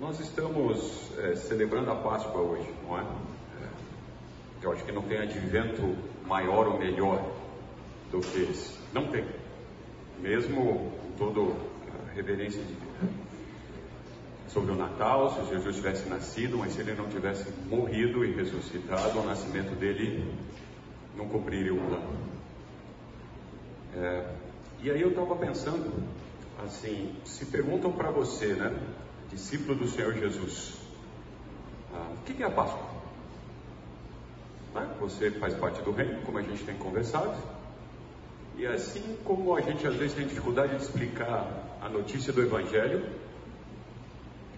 Nós estamos é, celebrando a Páscoa hoje, não é? é? Eu acho que não tem advento maior ou melhor do que esse. Não tem. Mesmo com toda a reverência de, sobre o Natal, se Jesus tivesse nascido, mas se ele não tivesse morrido e ressuscitado, o nascimento dele não cumpriria o plano. É, e aí eu estava pensando, assim, se perguntam para você, né, discípulo do Senhor Jesus, ah, o que é a Páscoa? Né? Você faz parte do reino, como a gente tem conversado, e assim como a gente às vezes tem dificuldade de explicar a notícia do Evangelho,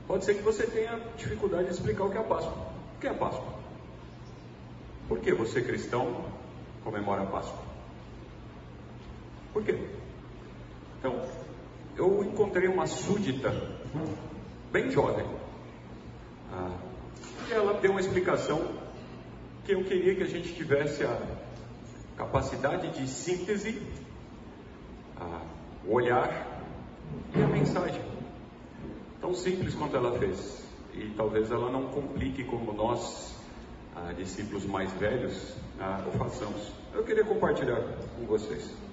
pode ser que você tenha dificuldade de explicar o que é a Páscoa. O que é a Páscoa? Por que você cristão comemora a Páscoa? Por quê? Então, eu encontrei uma súdita, bem jovem, ah, e ela deu uma explicação que eu queria que a gente tivesse a capacidade de síntese, a olhar e a mensagem. Tão simples quanto ela fez. E talvez ela não complique como nós, ah, discípulos mais velhos, ah, o façamos. Eu queria compartilhar com vocês.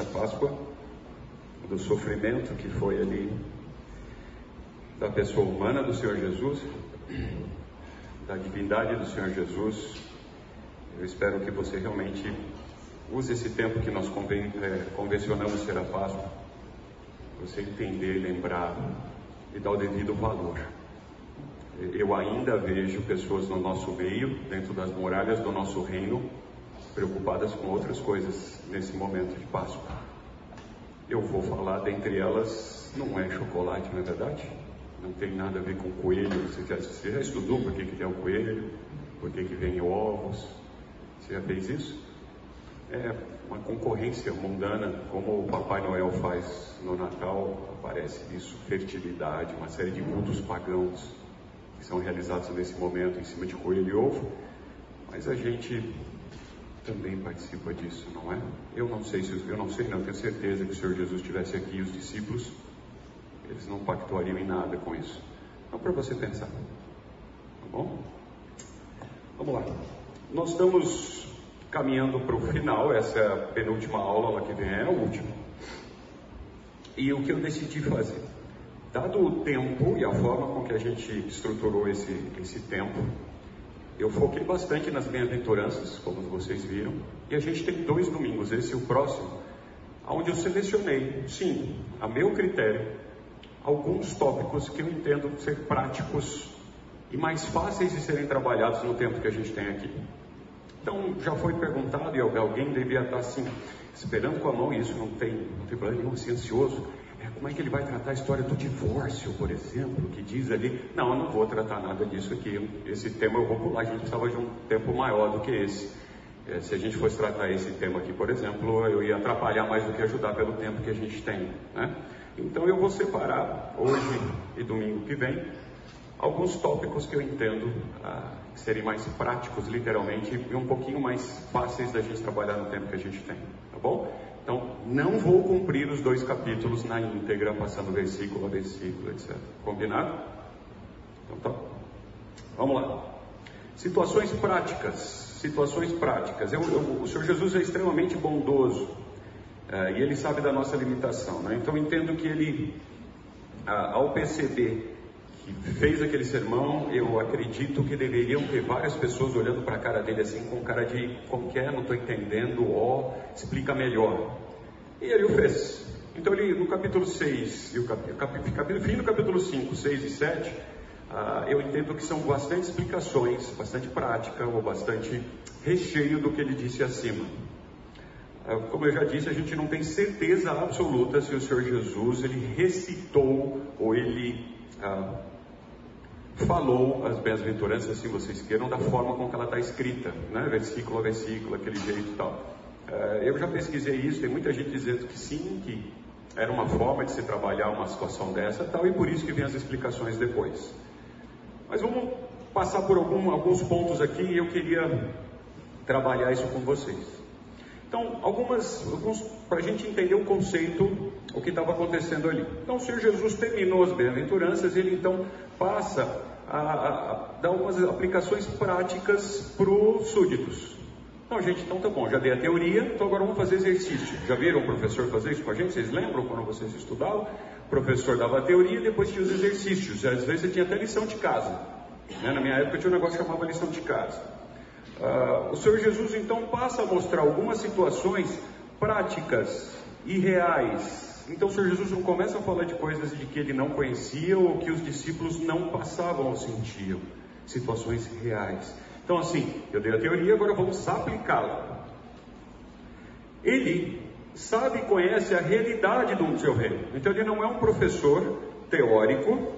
A Páscoa, do sofrimento que foi ali da pessoa humana do Senhor Jesus, da divindade do Senhor Jesus. Eu espero que você realmente use esse tempo que nós é, convencionamos ser a Páscoa, você entender, lembrar e dar o devido valor. Eu ainda vejo pessoas no nosso meio, dentro das muralhas do nosso reino, preocupadas com outras coisas nesse momento de Páscoa. Eu vou falar dentre elas, não é chocolate, não é verdade? Não tem nada a ver com coelho. Você já, você já estudou por que, que é o coelho? Por que, que vem ovos? Você já fez isso? É uma concorrência mundana, como o Papai Noel faz no Natal, aparece isso, fertilidade, uma série de cultos pagãos que são realizados nesse momento em cima de coelho e ovo. Mas a gente também participa disso, não é? Eu não sei se eu não sei, não tenho certeza que o Senhor Jesus estivesse aqui os discípulos, eles não pactuariam em nada com isso. Então para você pensar, tá bom? Vamos lá. Nós estamos caminhando para o final. Essa é a penúltima aula, lá que vem é a última. E o que eu decidi fazer, dado o tempo e a forma com que a gente estruturou esse esse tempo eu foquei bastante nas bem-aventuranças, como vocês viram, e a gente tem dois domingos, esse e o próximo, onde eu selecionei, sim, a meu critério, alguns tópicos que eu entendo ser práticos e mais fáceis de serem trabalhados no tempo que a gente tem aqui. Então, já foi perguntado e alguém devia estar assim, esperando com a mão, e isso não tem, não tem problema nenhum, assim, ansioso. É, como é que ele vai tratar a história do divórcio, por exemplo, que diz ali, não, eu não vou tratar nada disso aqui, esse tema eu vou pular, a gente precisava de um tempo maior do que esse. É, se a gente fosse tratar esse tema aqui, por exemplo, eu ia atrapalhar mais do que ajudar pelo tempo que a gente tem. Né? Então eu vou separar hoje e domingo que vem alguns tópicos que eu entendo ah, que serem mais práticos, literalmente, e um pouquinho mais fáceis da gente trabalhar no tempo que a gente tem, tá bom? Então, não vou cumprir os dois capítulos na íntegra, passando versículo a versículo, etc. Combinado? Então tá. Vamos lá. Situações práticas. Situações práticas. Eu, eu, o Senhor Jesus é extremamente bondoso é, e ele sabe da nossa limitação. Né? Então entendo que ele, ao perceber fez aquele sermão, eu acredito que deveriam ter várias pessoas olhando para a cara dele assim, com cara de como que é, não estou entendendo, ó, explica melhor. E ele o fez. Então ele, no capítulo 6, e o cap, fim do capítulo 5, 6 e 7, ah, eu entendo que são bastante explicações, bastante prática, ou bastante recheio do que ele disse acima. Ah, como eu já disse, a gente não tem certeza absoluta se o Senhor Jesus ele recitou ou ele ah, falou as bem-aventuranças, se vocês queiram, da forma como ela está escrita, né? versículo a versículo, aquele jeito e tal. Uh, eu já pesquisei isso, tem muita gente dizendo que sim, que era uma forma de se trabalhar uma situação dessa tal, e por isso que vem as explicações depois. Mas vamos passar por algum, alguns pontos aqui e eu queria trabalhar isso com vocês. Então, algumas, alguns, para a gente entender o conceito, o que estava acontecendo ali. Então, o Senhor Jesus terminou as bem-aventuranças, ele então passa a, a, a dar algumas aplicações práticas para os súditos. Então, gente, então tá bom, já dei a teoria, então agora vamos fazer exercício. Já viram o professor fazer isso com a gente? Vocês lembram quando vocês estudavam? O professor dava a teoria e depois tinha os exercícios. Às vezes você tinha até lição de casa. Né? Na minha época tinha um negócio que chamava lição de casa. Uh, o Senhor Jesus então passa a mostrar algumas situações práticas e reais. Então o Senhor Jesus não começa a falar de coisas de que ele não conhecia ou que os discípulos não passavam ou sentiam. Situações reais. Então assim, eu dei a teoria, agora vamos aplicá-la. Ele sabe e conhece a realidade do seu reino. Então ele não é um professor teórico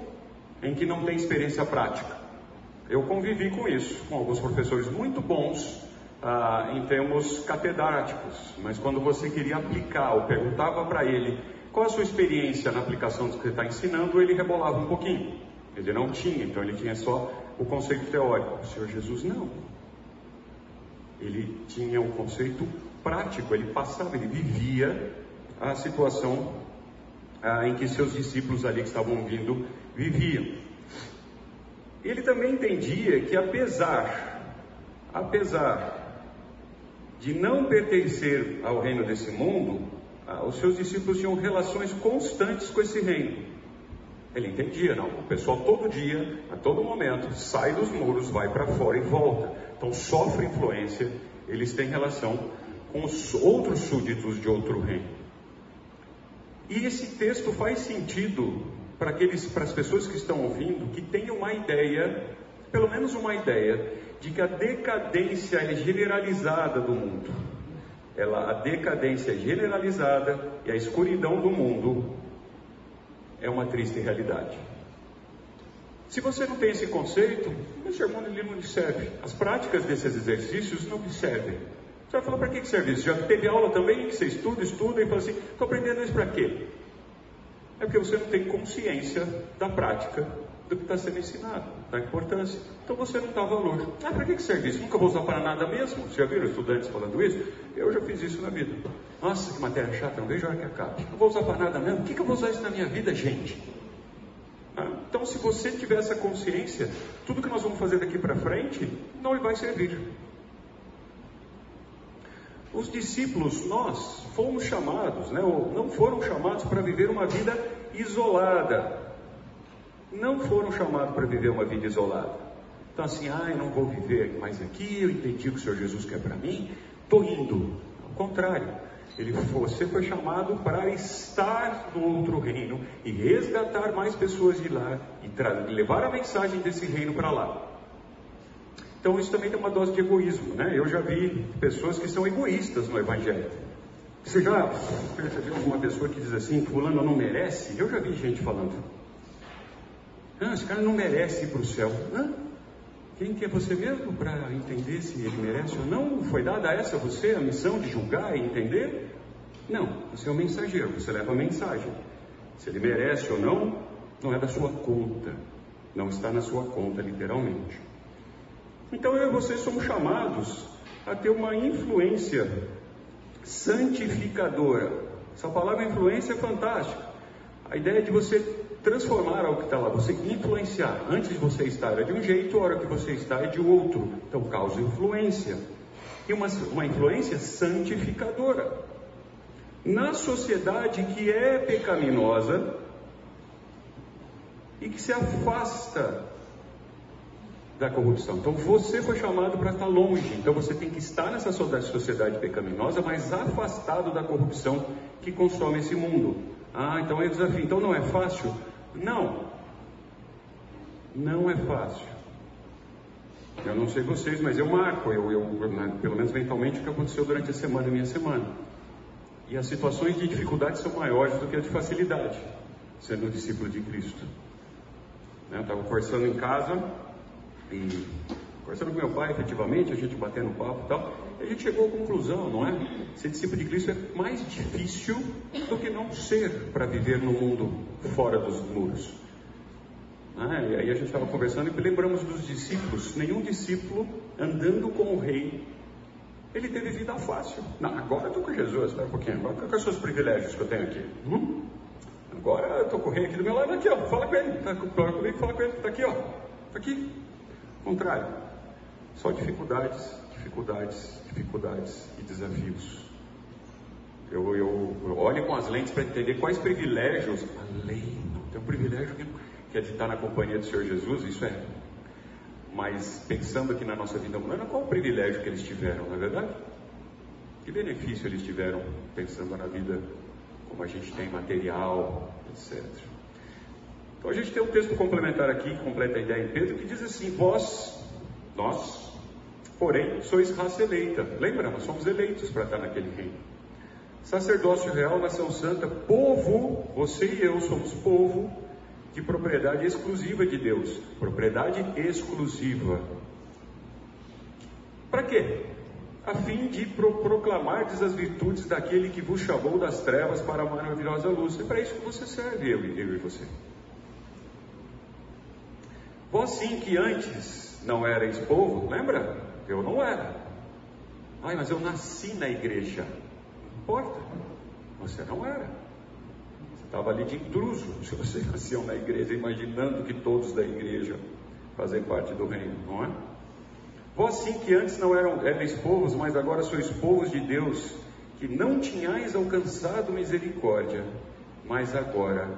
em que não tem experiência prática. Eu convivi com isso, com alguns professores muito bons ah, em termos catedráticos, mas quando você queria aplicar ou perguntava para ele qual a sua experiência na aplicação do que você está ensinando, ele rebolava um pouquinho. Ele não tinha, então ele tinha só o conceito teórico. O Senhor Jesus não. Ele tinha um conceito prático, ele passava, ele vivia a situação ah, em que seus discípulos ali que estavam vindo viviam. Ele também entendia que apesar, apesar de não pertencer ao reino desse mundo, ah, os seus discípulos tinham relações constantes com esse reino. Ele entendia, não. O pessoal todo dia, a todo momento, sai dos muros, vai para fora e volta. Então sofre influência, eles têm relação com os outros súditos de outro reino. E esse texto faz sentido para, aqueles, para as pessoas que estão ouvindo que tenham uma ideia, pelo menos uma ideia, de que a decadência é generalizada do mundo. Ela, a decadência é generalizada e a escuridão do mundo é uma triste realidade. Se você não tem esse conceito, o sermão ele não lhe serve. As práticas desses exercícios não lhe servem. Você vai falar para que serve isso? Já teve aula também você estuda, estuda e fala assim: estou aprendendo isso para quê? É porque você não tem consciência da prática do que está sendo ensinado, da importância. Então você não dá valor. Ah, para que serve isso? Nunca vou usar para nada mesmo? Você já viram estudantes falando isso? Eu já fiz isso na vida. Nossa, que matéria chata, não vejo a hora que acabe. Não vou usar para nada mesmo? O que, que eu vou usar isso na minha vida, gente? Ah, então, se você tiver essa consciência, tudo que nós vamos fazer daqui para frente não lhe vai servir. Os discípulos, nós, fomos chamados, né, ou não foram chamados para viver uma vida isolada. Não foram chamados para viver uma vida isolada. Então, assim, ah, eu não vou viver mais aqui, eu entendi o que o Senhor Jesus quer para mim, estou indo. Ao contrário, ele, você foi chamado para estar no outro reino e resgatar mais pessoas de lá e levar a mensagem desse reino para lá. Então isso também tem uma dose de egoísmo, né? Eu já vi pessoas que são egoístas no Evangelho. Você já percebeu alguma pessoa que diz assim, fulano não merece? Eu já vi gente falando. Ah, esse cara não merece ir para o céu. Hã? Quem que é você mesmo para entender se ele merece ou não? Foi dada a essa a você a missão de julgar e entender? Não, você é um mensageiro, você leva a mensagem. Se ele merece ou não, não é da sua conta. Não está na sua conta, literalmente. Então eu e você somos chamados a ter uma influência santificadora. Essa palavra influência é fantástica. A ideia de você transformar algo que está lá, você influenciar. Antes de você estar é de um jeito, a hora que você está é de outro. Então causa influência. E uma, uma influência santificadora. Na sociedade que é pecaminosa e que se afasta da corrupção. Então você foi chamado para estar longe. Então você tem que estar nessa sociedade pecaminosa, mas afastado da corrupção que consome esse mundo. Ah, então é desafio. Então não é fácil? Não. Não é fácil. Eu não sei vocês, mas eu marco, eu, eu, pelo menos mentalmente, o que aconteceu durante a semana, a minha semana. E as situações de dificuldade são maiores do que as de facilidade, sendo discípulo de Cristo. Né, eu estava conversando em casa, e conversando com meu pai, efetivamente, a gente batendo papo e tal, a gente chegou à conclusão, não é? Ser discípulo de Cristo é mais difícil do que não ser para viver no mundo fora dos muros. Ah, e aí a gente estava conversando e lembramos dos discípulos. Nenhum discípulo andando com o rei, ele teve vida fácil. Não, agora eu estou com Jesus, espera um pouquinho. Agora quais são os privilégios que eu tenho aqui? Hum? Agora eu estou com o rei aqui do meu lado, aqui ó, fala com ele. Está comigo, fala com ele, está aqui ó, está aqui. Contrário, só dificuldades, dificuldades, dificuldades e desafios. Eu, eu, eu olho com as lentes para entender quais privilégios, além, não tem um privilégio que, que é de estar na companhia do Senhor Jesus, isso é. Mas pensando aqui na nossa vida humana, qual o privilégio que eles tiveram, não é verdade? Que benefício eles tiveram pensando na vida como a gente tem material, etc. Então a gente tem um texto complementar aqui, que completa a ideia em Pedro, que diz assim: Vós, nós, porém, sois raça eleita. Lembra, nós somos eleitos para estar naquele reino. Sacerdócio real, nação santa, povo, você e eu somos povo de propriedade exclusiva de Deus. Propriedade exclusiva. Para quê? A fim de pro proclamardes as virtudes daquele que vos chamou das trevas para a maravilhosa luz. É para isso que você serve, eu, eu e você. Vós sim que antes não erais povo, lembra? Eu não era. Ai, mas eu nasci na igreja. Não importa. Você não era. Você estava ali de intruso. Se você nasceu na igreja, imaginando que todos da igreja fazem parte do reino, não é? Vós sim que antes não eram erais povos, mas agora sois povos de Deus, que não tinhais alcançado misericórdia, mas agora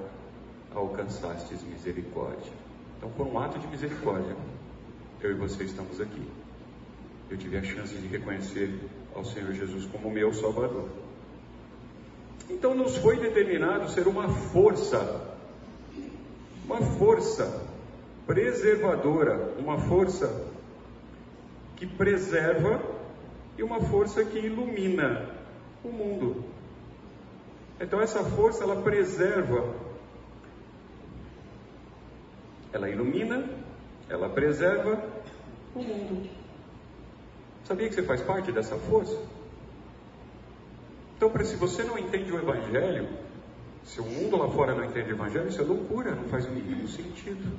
alcançastes misericórdia. Então, por um ato de misericórdia, eu e você estamos aqui. Eu tive a chance de reconhecer ao Senhor Jesus como meu Salvador. Então, nos foi determinado ser uma força, uma força preservadora, uma força que preserva e uma força que ilumina o mundo. Então, essa força ela preserva ela ilumina, ela preserva o mundo. Sabia que você faz parte dessa força? Então, se você não entende o Evangelho, se o mundo lá fora não entende o Evangelho, isso é loucura, não faz o mínimo sentido.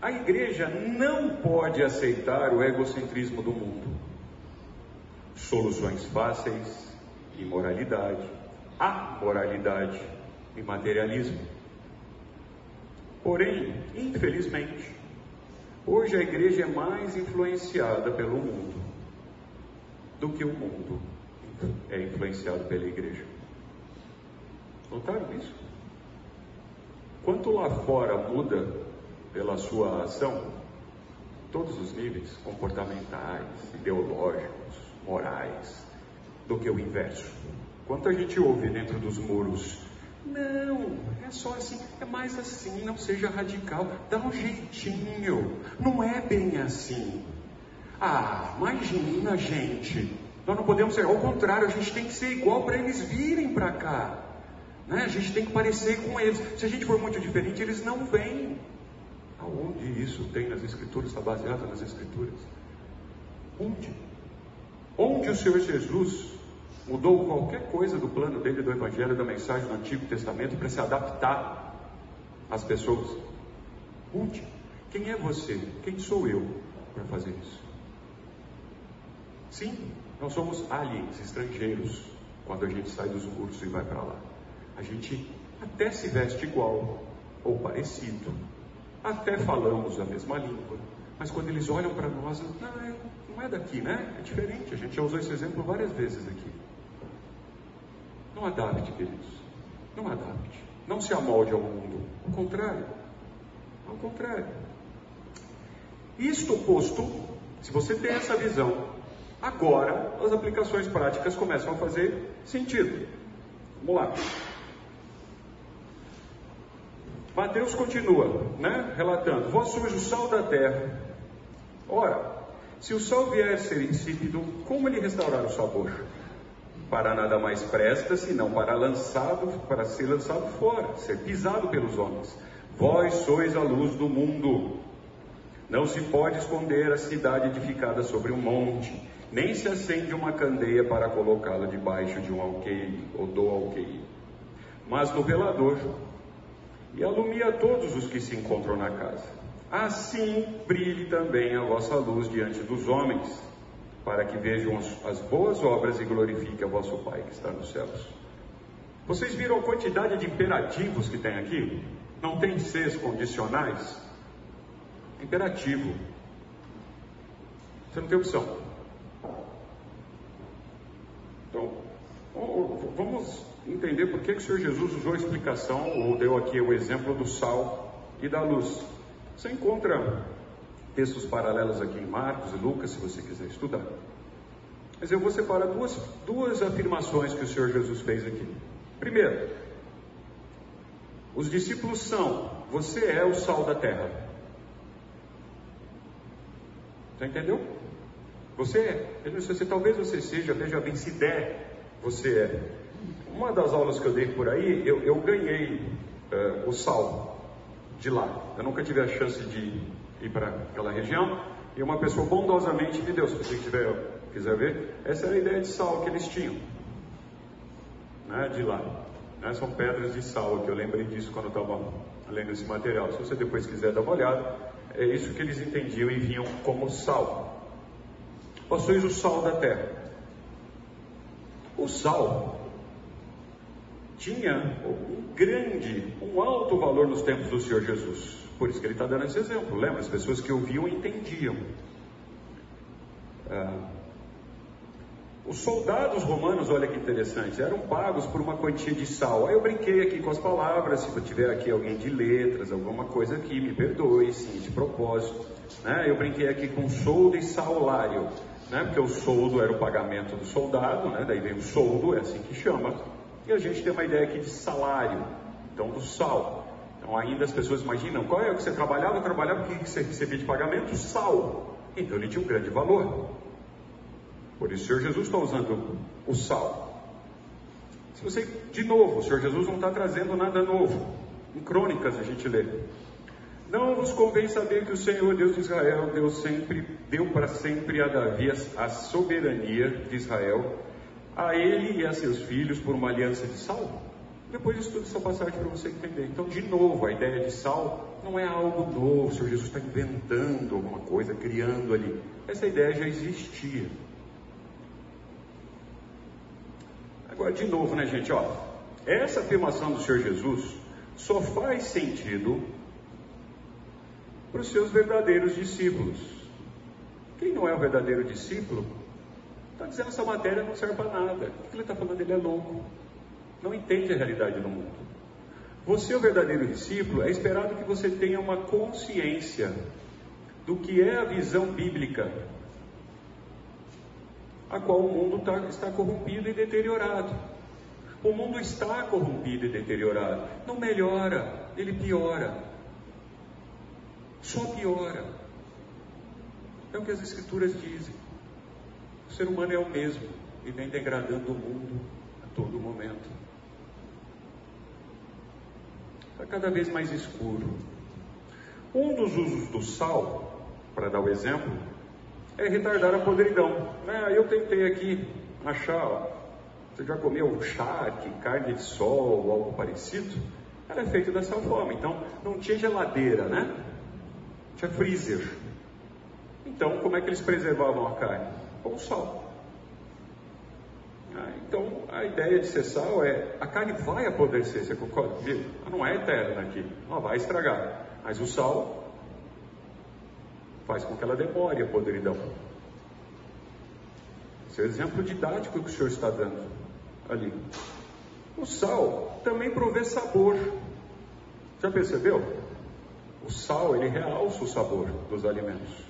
A igreja não pode aceitar o egocentrismo do mundo. Soluções fáceis, imoralidade, amoralidade, e materialismo. Porém, infelizmente, hoje a igreja é mais influenciada pelo mundo do que o mundo é influenciado pela igreja. Notaram isso? Quanto lá fora muda pela sua ação, todos os níveis comportamentais, ideológicos, morais, do que o inverso. Quanto a gente ouve dentro dos muros não, é só assim, é mais assim, não seja radical, dá um jeitinho, não é bem assim. Ah, imagina, gente, nós não podemos ser, ao contrário, a gente tem que ser igual para eles virem para cá. Né? A gente tem que parecer com eles. Se a gente for muito diferente, eles não vêm. Aonde isso tem nas Escrituras? Está baseado nas Escrituras? Onde? Onde o Senhor Jesus mudou qualquer coisa do plano dele, do Evangelho, da mensagem do Antigo Testamento para se adaptar às pessoas. Onde? Quem é você? Quem sou eu para fazer isso? Sim, nós somos aliens, estrangeiros, quando a gente sai dos muros e vai para lá. A gente até se veste igual ou parecido, até falamos a mesma língua, mas quando eles olham para nós, não não é daqui, né? É diferente. A gente já usou esse exemplo várias vezes aqui. Não adapte, queridos. Não adapte. Não se amolde ao mundo. Ao contrário. Ao contrário. Isto posto, se você tem essa visão, agora as aplicações práticas começam a fazer sentido. Vamos lá. Mateus continua, né, relatando: Vós sois o sal da terra. Ora, se o sal vier a ser insípido, como lhe restaurar o sabor? Para nada mais presta, senão para lançado, para ser lançado fora, ser pisado pelos homens. Vós sois a luz do mundo. Não se pode esconder a cidade edificada sobre um monte, nem se acende uma candeia para colocá-la debaixo de um alqueire ou do alqueire, mas no velador, e alumia todos os que se encontram na casa. Assim brilhe também a vossa luz diante dos homens, para que vejam as boas obras e glorifiquem a vosso Pai que está nos céus. Vocês viram a quantidade de imperativos que tem aqui? Não tem seres condicionais? Imperativo. Você não tem opção. Então, vamos entender por que, que o Senhor Jesus usou a explicação, ou deu aqui o exemplo do sal e da luz. Você encontra textos paralelos aqui em Marcos e Lucas, se você quiser estudar. Mas eu vou separar duas, duas afirmações que o Senhor Jesus fez aqui. Primeiro, os discípulos são, você é o sal da terra. Você entendeu? Você é. Ele disse, você, talvez você seja, veja bem, se der, você é. Uma das aulas que eu dei por aí, eu, eu ganhei uh, o sal de lá. Eu nunca tive a chance de ir para aquela região. E uma pessoa bondosamente me deu, se você tiver, quiser ver, essa era a ideia de sal que eles tinham. Né, de lá. Né, são pedras de sal, que eu lembrei disso quando estava lendo esse material. Se você depois quiser dar uma olhada, é isso que eles entendiam e vinham como sal. Vós sois o sal da terra. O sal tinha um grande, um alto valor nos tempos do Senhor Jesus. Por isso que ele está dando esse exemplo. Lembra? As pessoas que ouviam entendiam. Ah, os soldados romanos, olha que interessante, eram pagos por uma quantia de sal. Aí eu brinquei aqui com as palavras, se tiver aqui alguém de letras, alguma coisa aqui, me perdoe, sim, de propósito. Né? Eu brinquei aqui com soldo e salário, né? porque o soldo era o pagamento do soldado, né? daí vem o soldo, é assim que chama. E a gente tem uma ideia aqui de salário, então do sal. Então ainda as pessoas imaginam, qual é o que você trabalhava? Eu trabalhava, o que você recebia de pagamento? Sal. Então ele tinha um grande valor. Por isso o Senhor Jesus está usando o sal. Se você, de novo, o Senhor Jesus não está trazendo nada novo. Em crônicas a gente lê. Não vos convém saber que o Senhor Deus de Israel deu sempre, deu para sempre a Davi a soberania de Israel, a ele e a seus filhos por uma aliança de sal? Depois estudo essa passagem para você entender. Então, de novo, a ideia de sal não é algo novo, o Senhor Jesus está inventando alguma coisa, criando ali. Essa ideia já existia. Agora, de novo, né, gente? Ó, essa afirmação do Senhor Jesus só faz sentido para os seus verdadeiros discípulos. Quem não é o verdadeiro discípulo, está dizendo essa matéria não serve para nada. O que ele está falando? Ele é louco. Não entende a realidade do mundo. Você, o verdadeiro discípulo, é esperado que você tenha uma consciência do que é a visão bíblica a qual o mundo tá, está corrompido e deteriorado. O mundo está corrompido e deteriorado. Não melhora, ele piora. Só piora. É o que as Escrituras dizem. O ser humano é o mesmo e vem degradando o mundo a todo momento. Está cada vez mais escuro. Um dos usos do sal, para dar o exemplo, é retardar a podridão. Né? Eu tentei aqui achar, ó, você já comeu charque, carne de sol ou algo parecido? Ela é feita dessa forma. Então, não tinha geladeira, né? Tinha freezer. Então, como é que eles preservavam a carne? Com sal. Ah, então, a ideia de ser sal é, a carne vai apodrecer, você concorda comigo? Ela não é eterna aqui, ela vai estragar. Mas o sal faz com que ela demore a podridão. Esse é o exemplo didático que o Senhor está dando ali. O sal também provê sabor. Já percebeu? O sal, ele realça o sabor dos alimentos.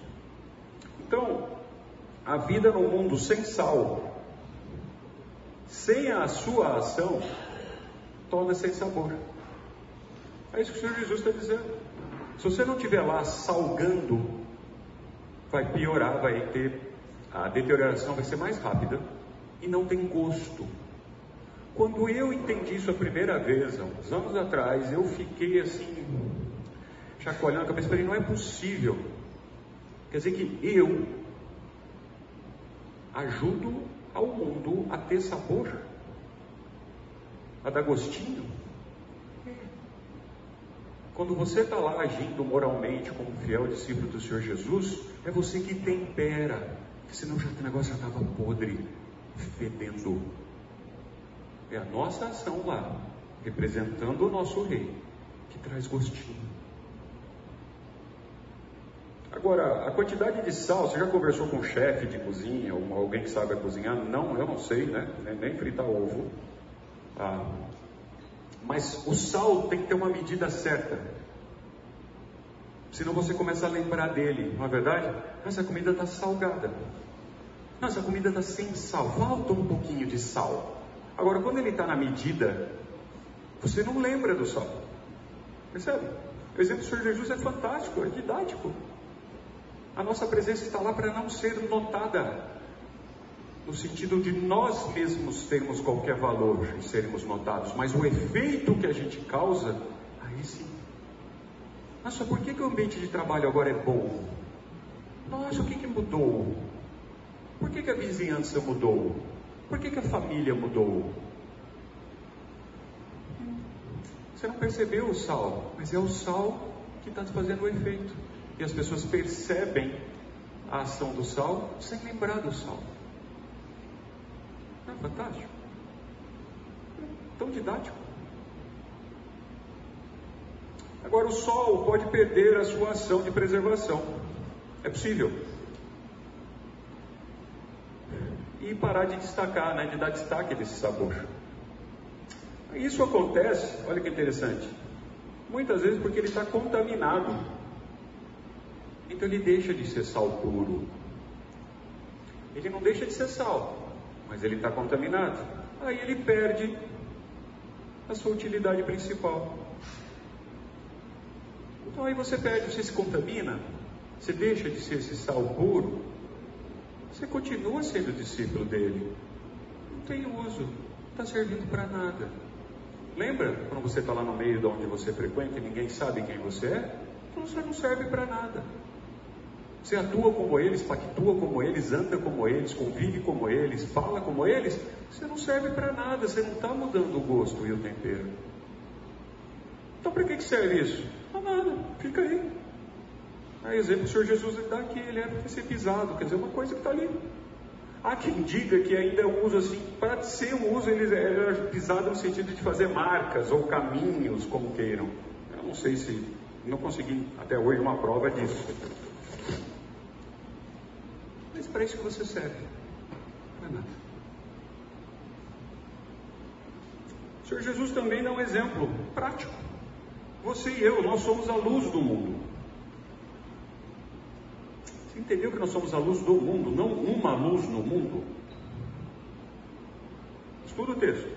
Então, a vida no mundo sem sal, sem a sua ação, torna sem sabor. É isso que o Senhor Jesus está dizendo. Se você não estiver lá salgando, vai piorar, vai ter a deterioração vai ser mais rápida e não tem gosto. Quando eu entendi isso a primeira vez, há uns anos atrás, eu fiquei assim, chacoalhando a cabeça, falei, não é possível. Quer dizer que eu ajudo ao mundo a ter sabor, a dar gostinho. Quando você está lá agindo moralmente como fiel discípulo do Senhor Jesus, é você que tempera, senão já, o negócio já estava podre, fedendo. É a nossa ação lá, representando o nosso rei, que traz gostinho. Agora, a quantidade de sal, você já conversou com um chefe de cozinha, ou alguém que sabe cozinhar? Não, eu não sei, né? Nem, fritar ovo. Ah, mas o sal tem que ter uma medida certa. Senão você começa a lembrar dele, não é verdade? Essa comida está salgada. Nossa, comida está sem sal. Falta um pouquinho de sal. Agora, quando ele está na medida, você não lembra do sal. Percebe? O exemplo do Senhor Jesus é fantástico, é didático. A nossa presença está lá para não ser notada, no sentido de nós mesmos termos qualquer valor e sermos notados, mas o efeito que a gente causa, aí sim. Nossa, por que, que o ambiente de trabalho agora é bom? Nossa, o que, que mudou? Por que, que a vizinhança mudou? Por que, que a família mudou? Você não percebeu o sal, mas é o sal que está fazendo o efeito. E as pessoas percebem a ação do sal sem lembrar do sal. Não é fantástico? Tão didático. Agora, o sol pode perder a sua ação de preservação. É possível. e parar de destacar, né, de dar destaque desse sabor. Isso acontece, olha que interessante, muitas vezes porque ele está contaminado. Então ele deixa de ser sal puro. Ele não deixa de ser sal, mas ele está contaminado. Aí ele perde a sua utilidade principal. Então aí você perde, você se contamina, você deixa de ser esse sal puro, você continua sendo discípulo dele. Não tem uso, não está servindo para nada. Lembra quando você está lá no meio de onde você frequenta e ninguém sabe quem você é? Então você não serve para nada. Você atua como eles, pactua como eles, anda como eles, convive como eles, fala como eles, você não serve para nada, você não está mudando o gosto e o tempero. Então para que serve isso? Para nada, fica aí. A exemplo, o Senhor Jesus dá aqui, ele é para ser pisado, quer dizer, uma coisa que está ali. Há quem diga que ainda o uso assim, para ser um uso, ele é pisado no sentido de fazer marcas ou caminhos, como queiram. Eu não sei se, não consegui até hoje uma prova disso. Para isso que você serve, não é nada. O Senhor Jesus também dá um exemplo prático. Você e eu, nós somos a luz do mundo. Você entendeu que nós somos a luz do mundo, não uma luz no mundo? Estuda o texto.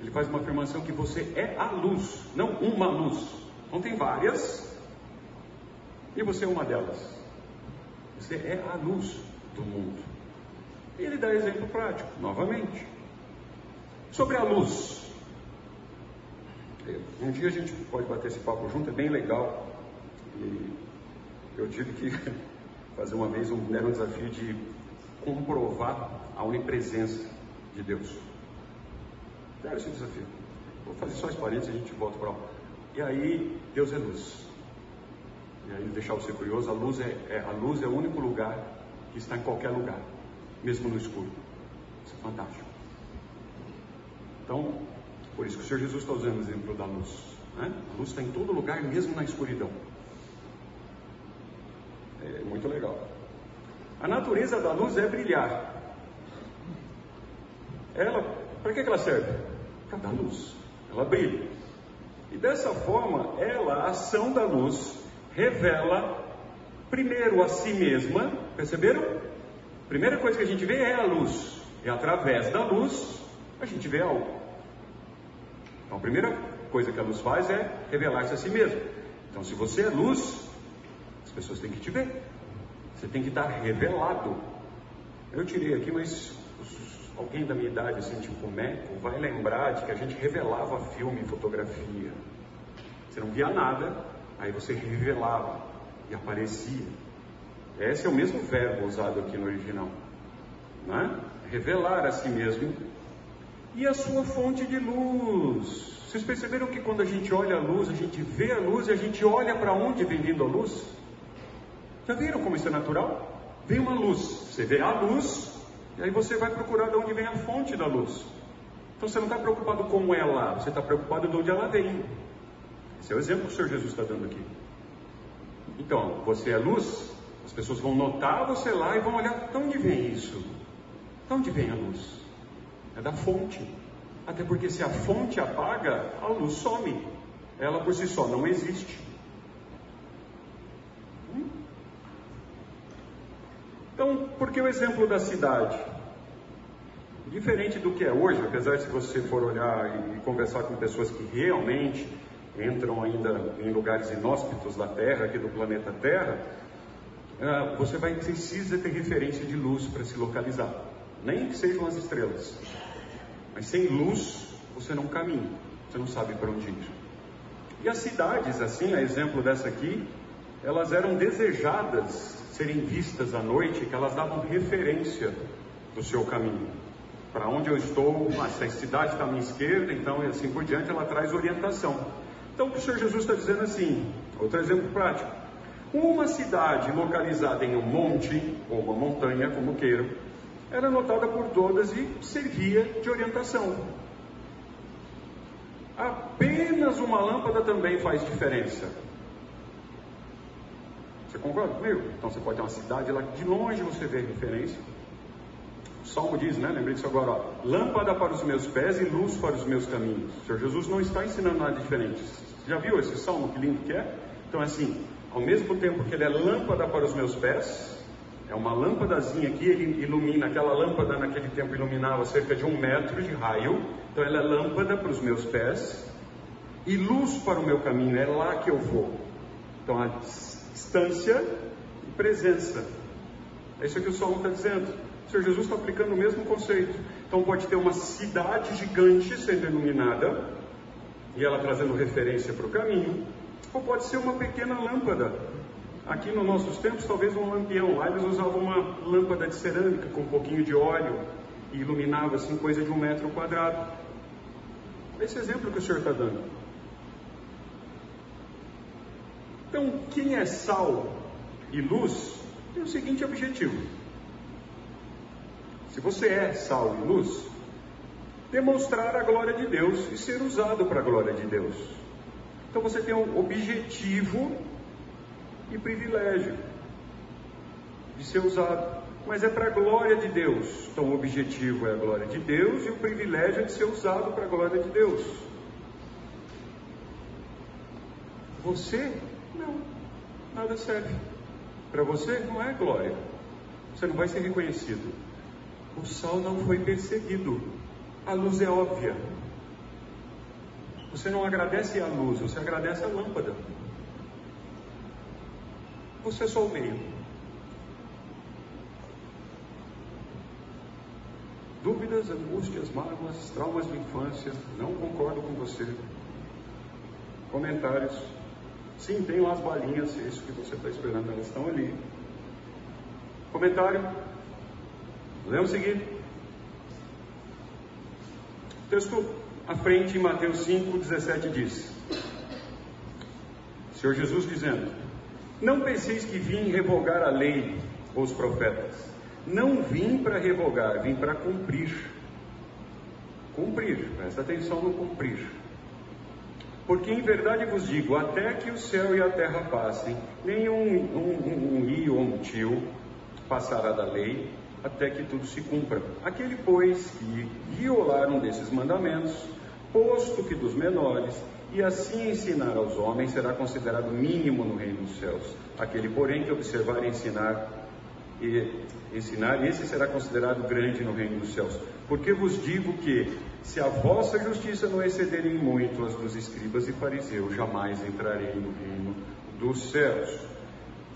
Ele faz uma afirmação que você é a luz, não uma luz. Então tem várias, e você é uma delas. Você é a luz do mundo. Ele dá exemplo prático, novamente. Sobre a luz. Um dia a gente pode bater esse papo junto, é bem legal. E eu tive que fazer uma vez um, era um desafio de comprovar a onipresença de Deus. Era esse desafio. Vou fazer só esse parênteses e a gente volta para lá. E aí, Deus é luz. E aí, deixar você curioso, a luz é, é, a luz é o único lugar que está em qualquer lugar, mesmo no escuro. Isso é fantástico. Então, por isso que o Senhor Jesus está usando o exemplo da luz. Né? A luz está em todo lugar, mesmo na escuridão. É muito legal. A natureza da luz é brilhar. Ela, para que, que ela serve? Para dar luz. Ela brilha. E dessa forma, ela, a ação da luz, revela primeiro a si mesma, perceberam? Primeira coisa que a gente vê é a luz. E através da luz, a gente vê algo. Então, a primeira coisa que a luz faz é revelar-se a si mesma. Então, se você é luz, as pessoas têm que te ver. Você tem que estar revelado. Eu tirei aqui, mas alguém da minha idade, assim, tipo Meco, vai lembrar de que a gente revelava filme e fotografia. Você não via nada, aí você revelava e aparecia. Esse é o mesmo verbo usado aqui no original. Né? Revelar a si mesmo e a sua fonte de luz. Vocês perceberam que quando a gente olha a luz, a gente vê a luz e a gente olha para onde vem vindo a luz? Já viram como isso é natural? Vem uma luz, você vê a luz, e aí você vai procurar de onde vem a fonte da luz. Então você não está preocupado como é lá, você está preocupado de onde ela vem. Esse é o exemplo que o Senhor Jesus está dando aqui. Então, você é luz, as pessoas vão notar você lá e vão olhar de onde vem isso? De onde vem a luz? É da fonte. Até porque se a fonte apaga, a luz some. Ela por si só não existe. Hum? Então, por que o exemplo da cidade? Diferente do que é hoje, apesar de se você for olhar e conversar com pessoas que realmente entram ainda em lugares inóspitos da Terra, aqui do planeta Terra, ah, você vai precisa ter referência de luz para se localizar, nem que sejam as estrelas. Mas sem luz você não caminha, você não sabe para onde ir. E as cidades, assim, a exemplo dessa aqui, elas eram desejadas serem vistas à noite, que elas davam referência do seu caminho. Para onde eu estou, ah, se a cidade está à minha esquerda, então e assim por diante, ela traz orientação. Então, o que o Senhor Jesus está dizendo assim, outro exemplo prático. Uma cidade localizada em um monte, ou uma montanha, como queiram, era notada por todas e servia de orientação. Apenas uma lâmpada também faz diferença. Você concorda comigo? Então você pode ter uma cidade lá de longe você vê a referência. O Salmo diz, né? Lembrei disso agora, ó, lâmpada para os meus pés e luz para os meus caminhos. O Senhor Jesus não está ensinando nada diferente. Já viu esse salmo que lindo que é? Então, assim, ao mesmo tempo que ele é lâmpada para os meus pés, é uma lâmpadazinha aqui, ele ilumina, aquela lâmpada naquele tempo iluminava cerca de um metro de raio, então ela é lâmpada para os meus pés e luz para o meu caminho, é lá que eu vou. Então a distância e presença. É isso que o Salmo está dizendo. O Senhor Jesus está aplicando o mesmo conceito. Então pode ter uma cidade gigante sendo iluminada, e ela trazendo referência para o caminho, ou pode ser uma pequena lâmpada. Aqui nos nossos tempos, talvez um lampião. Lá eles usavam uma lâmpada de cerâmica com um pouquinho de óleo e iluminava assim coisa de um metro quadrado. Esse exemplo que o Senhor está dando. Então, quem é sal e luz tem o seguinte objetivo: se você é sal e luz, demonstrar a glória de Deus e ser usado para a glória de Deus. Então você tem um objetivo e privilégio de ser usado, mas é para a glória de Deus. Então o objetivo é a glória de Deus e o privilégio é de ser usado para a glória de Deus. Você, não, nada serve. Para você não é glória. Você não vai ser reconhecido. O sal não foi perseguido. A luz é óbvia. Você não agradece a luz, você agradece a lâmpada. Você é só o meio. Dúvidas, angústias, mágoas, traumas de infância, não concordo com você. Comentários. Sim, tem lá as balinhas, é isso que você está esperando, elas estão ali. Comentário. Podemos seguir? Texto à frente, em Mateus 5, 17, diz: Senhor Jesus dizendo: Não penseis que vim revogar a lei ou os profetas. Não vim para revogar, vim para cumprir. Cumprir, presta atenção no cumprir. Porque em verdade vos digo: até que o céu e a terra passem, nenhum um, um, um i ou um tio passará da lei, até que tudo se cumpra. Aquele, pois, que violar um desses mandamentos, posto que dos menores, e assim ensinar aos homens, será considerado mínimo no reino dos céus. Aquele, porém, que observar e ensinar, e ensinar, esse será considerado grande no reino dos céus. Porque vos digo que, se a vossa justiça não exceder em muito as dos escribas e fariseus, jamais entrarei no reino dos céus.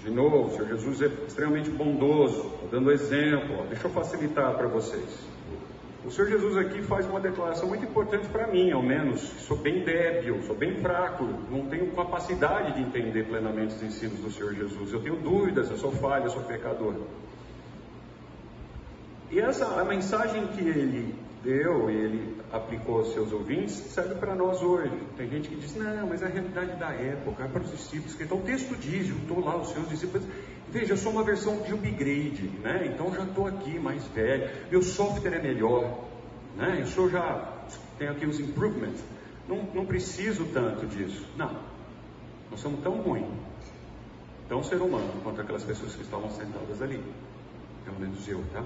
De novo, o Senhor Jesus é extremamente bondoso, tá dando exemplo. Deixa eu facilitar para vocês. O Senhor Jesus aqui faz uma declaração muito importante para mim, ao menos. Sou bem débil, sou bem fraco, não tenho capacidade de entender plenamente os ensinos do Senhor Jesus. Eu tenho dúvidas, eu sou falho, eu sou pecador. E essa a mensagem que ele deu ele aplicou aos seus ouvintes serve para nós hoje. Tem gente que diz, não, mas é a realidade da época, é para os discípulos. Então o texto diz, juntou lá os seus discípulos. Veja, eu sou uma versão de upgrade, né? Então já estou aqui mais velho, meu software é melhor, né? Eu sou já tenho aqui os improvements. Não, não preciso tanto disso. Não. Nós somos tão ruins, tão ser humano quanto aquelas pessoas que estavam sentadas ali. Pelo menos eu, tá?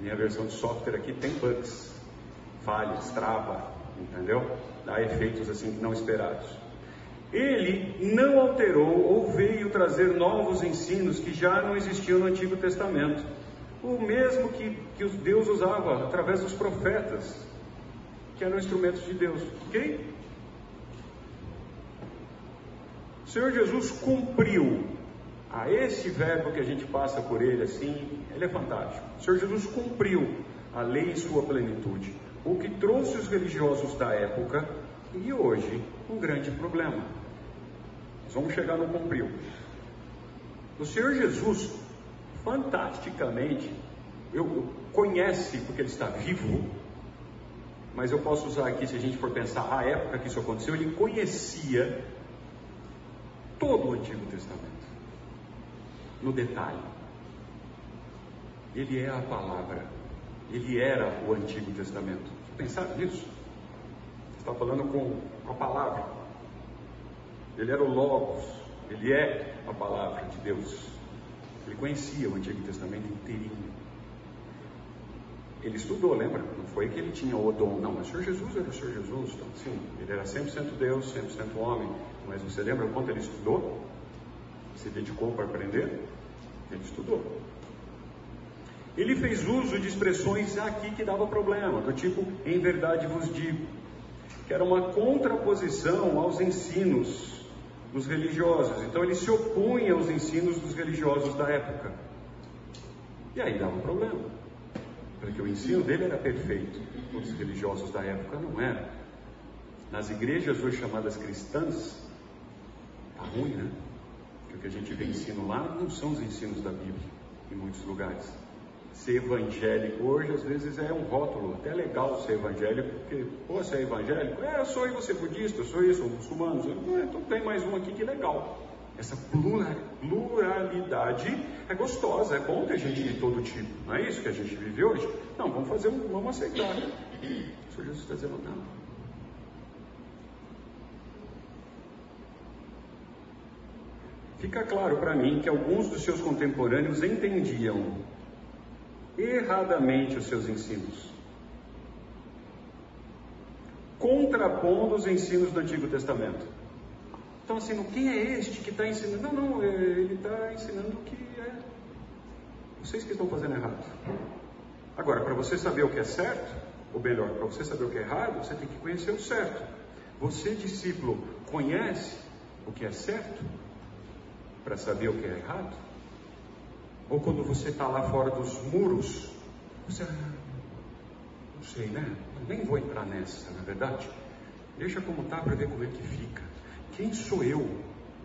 Minha versão de software aqui tem bugs, falhas, trava, entendeu? Dá efeitos assim não esperados. Ele não alterou ou veio trazer novos ensinos que já não existiam no Antigo Testamento. O mesmo que, que Deus usava através dos profetas, que eram instrumentos de Deus. Ok? O Senhor Jesus cumpriu a esse verbo que a gente passa por ele assim, ele é fantástico. O Senhor Jesus cumpriu a lei em sua plenitude, o que trouxe os religiosos da época e hoje um grande problema. Nós vamos chegar no cumpriu. O Senhor Jesus, fantasticamente, eu conhece porque ele está vivo, mas eu posso usar aqui, se a gente for pensar a época que isso aconteceu, ele conhecia todo o Antigo Testamento, no detalhe. Ele é a palavra, ele era o Antigo Testamento. Pensaram nisso? Está falando com a palavra. Ele era o Logos, ele é a palavra de Deus. Ele conhecia o Antigo Testamento inteirinho. Ele estudou, lembra? Não foi que ele tinha o dom, não, mas o Senhor Jesus era o Senhor Jesus. Então, sim, ele era 100% Deus, 100% homem. Mas você lembra quanto ele estudou? Se dedicou para aprender? Ele estudou. Ele fez uso de expressões aqui que dava problema, do tipo, em verdade vos digo, que era uma contraposição aos ensinos dos religiosos. Então ele se opunha aos ensinos dos religiosos da época. E aí dava um problema, porque o ensino dele era perfeito, os religiosos da época não eram. Nas igrejas hoje chamadas cristãs, tá ruim, né? Porque o que a gente vê ensino lá não são os ensinos da Bíblia, em muitos lugares ser evangélico hoje, às vezes é um rótulo, até legal ser evangélico, porque, pô, você é evangélico? É, eu sou e você é budista, eu sou isso, eu muçulmano, sou... É, então tem mais um aqui que legal. Essa pluralidade é gostosa, é bom ter gente de todo tipo, não é isso que a gente vive hoje? Não, vamos fazer um, vamos aceitar. O Senhor Jesus está dizendo, não. Fica claro para mim que alguns dos seus contemporâneos entendiam erradamente os seus ensinos, contrapondo os ensinos do Antigo Testamento. Então, assim, quem é este que está ensinando? Não, não, é, ele está ensinando o que é. Vocês que estão fazendo errado. Agora, para você saber o que é certo, ou melhor, para você saber o que é errado, você tem que conhecer o certo. Você, discípulo, conhece o que é certo para saber o que é errado? Ou quando você está lá fora dos muros, você, não sei, né? Nem vou entrar nessa, na é verdade. Deixa como está para ver como é que fica. Quem sou eu?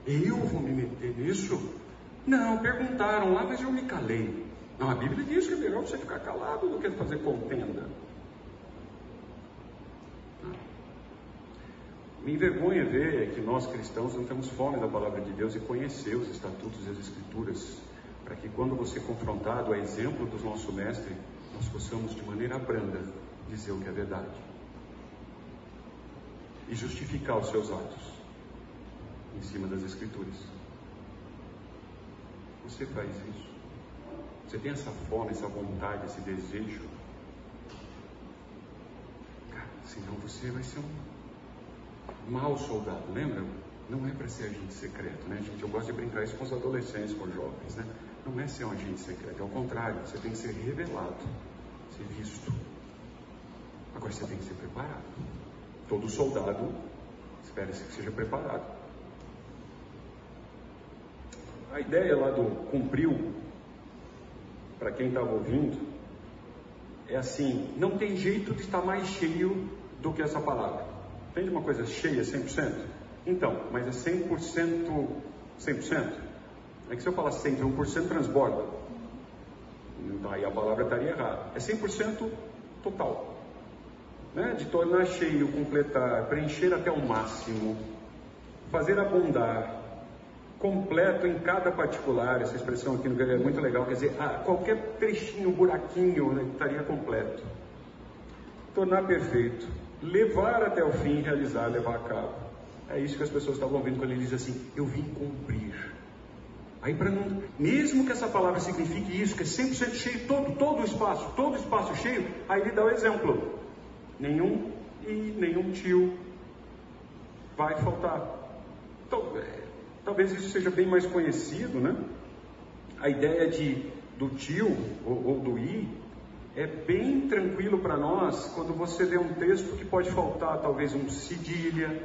Eu vou me meter nisso? Não, perguntaram lá, mas eu me calei. Não, a Bíblia diz que é melhor você ficar calado do que fazer contenda. Me envergonha ver que nós cristãos não temos fome da palavra de Deus e conhecer os estatutos e as escrituras para que quando você confrontado a exemplo do nosso mestre, nós possamos de maneira branda dizer o que é verdade. e justificar os seus atos em cima das Escrituras. Você faz isso? Você tem essa fome, essa vontade, esse desejo? Cara, senão você vai ser um mau soldado, lembra? Não é para ser agente secreto, né, gente? Eu gosto de brincar isso com os adolescentes, com os jovens, né? Não é ser um agente secreto, é o contrário, você tem que ser revelado, ser visto. Agora você tem que ser preparado. Todo soldado espera-se que seja preparado. A ideia lá do cumpriu, para quem estava ouvindo, é assim: não tem jeito de estar mais cheio do que essa palavra. Entende uma coisa cheia 100%? Então, mas é 100%, 100%. É que se eu falar 101% transborda. Aí a palavra estaria errada. É 100% total. Né? De tornar cheio, completar, preencher até o máximo, fazer abundar, completo em cada particular, essa expressão aqui no grego é muito legal, quer dizer, ah, qualquer trechinho, buraquinho né, estaria completo. Tornar perfeito, levar até o fim, realizar, levar a cabo. É isso que as pessoas estavam ouvindo quando ele diz assim: Eu vim cumprir. Aí não, mesmo que essa palavra signifique isso, que é 100% cheio, todo, todo o espaço, todo o espaço cheio, aí ele dá o exemplo. Nenhum e nenhum tio vai faltar. Então, é, talvez isso seja bem mais conhecido, né? A ideia de, do tio ou, ou do i é bem tranquilo para nós quando você lê um texto que pode faltar talvez um cedilha.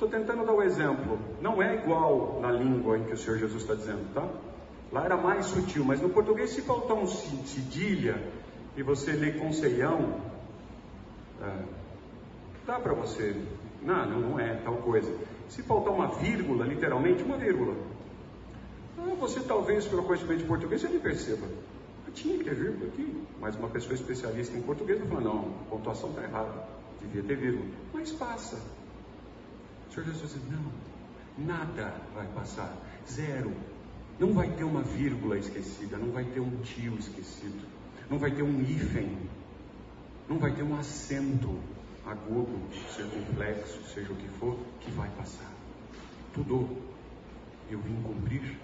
Estou tentando dar um exemplo. Não é igual na língua em que o Senhor Jesus está dizendo, tá? Lá era mais sutil, mas no português se faltar um cedilha e você lê com ceião, é, dá para você. Não, não, não é tal coisa. Se faltar uma vírgula, literalmente uma vírgula, ah, você talvez, pelo conhecimento de português, nem perceba tinha que ter vírgula aqui, mas uma pessoa especialista em português vai falar, não, a pontuação está errada, devia ter vírgula. Mas passa. O Senhor Jesus diz, não, nada vai passar, zero. Não vai ter uma vírgula esquecida, não vai ter um tio esquecido, não vai ter um hífen, não vai ter um acento agudo, circunflexo, seja o que for, que vai passar. Tudo. Eu vim cumprir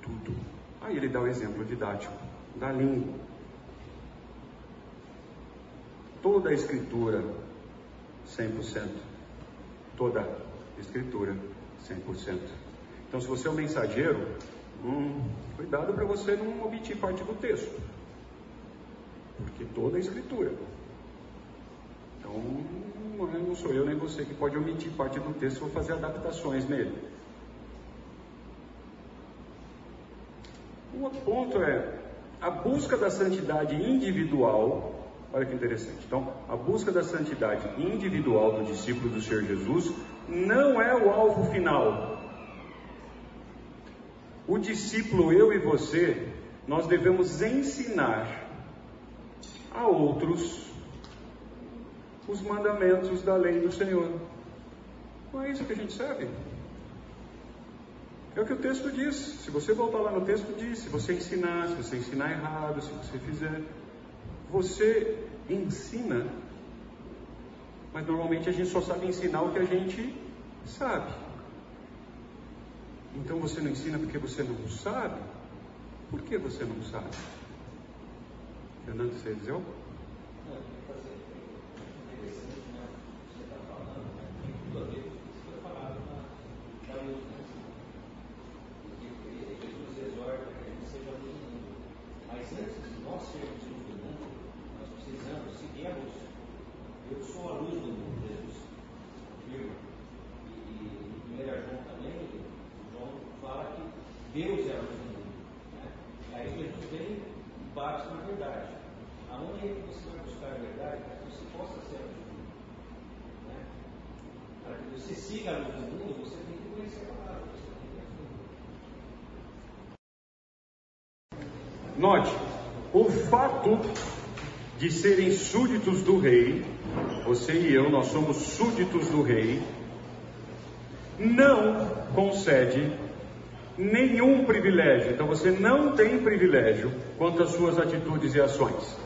tudo. Aí ele dá o exemplo didático da língua. Toda a escritura, 100%. Toda a escritura, 100%. Então, se você é um mensageiro, hum, cuidado para você não omitir parte do texto. Porque toda a escritura. Então, não sou eu nem você que pode omitir parte do texto ou fazer adaptações nele. Um outro ponto é a busca da santidade individual. Olha que interessante. Então, a busca da santidade individual do discípulo do Senhor Jesus não é o alvo final. O discípulo, eu e você, nós devemos ensinar a outros os mandamentos da lei do Senhor. Não é isso que a gente sabe? É o que o texto diz. Se você voltar lá no texto, diz: se você ensinar, se você ensinar errado, se você fizer. Você ensina, mas normalmente a gente só sabe ensinar o que a gente sabe. Então você não ensina porque você não sabe? Por que você não sabe? Fernando, você ia dizer algo? Eu fazer interessante, né? Você está falando, tem tudo a ver com isso que foi falado na antes de nós sermos luz do mundo, nós precisamos seguir a luz. Eu a luz do mundo, Jesus afirma. E, e em 1 João também, João fala que Deus é a luz do mundo. Né? Aí Jesus vem e bate na verdade. Aonde é que você vai buscar a verdade para que você possa ser a luz do mundo? Né? Para que você siga a luz do mundo, você tem que conhecer a palavra. Note, o fato de serem súditos do rei, você e eu, nós somos súditos do rei, não concede nenhum privilégio. Então você não tem privilégio quanto às suas atitudes e ações.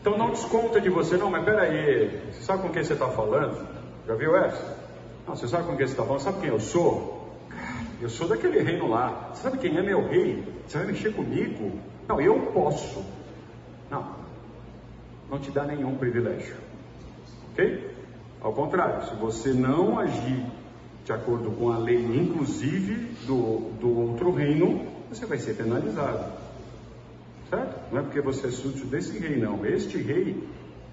Então não desconta de você, não, mas peraí, você sabe com quem você está falando? Já viu essa? Não, você sabe com quem você está falando? Sabe quem eu sou? Eu sou daquele reino lá. Você sabe quem é meu rei? Você vai mexer comigo? Não, eu posso. Não. Não te dá nenhum privilégio. Ok? Ao contrário, se você não agir de acordo com a lei, inclusive do, do outro reino, você vai ser penalizado. Certo? Não é porque você é súdito desse rei, não. Este rei,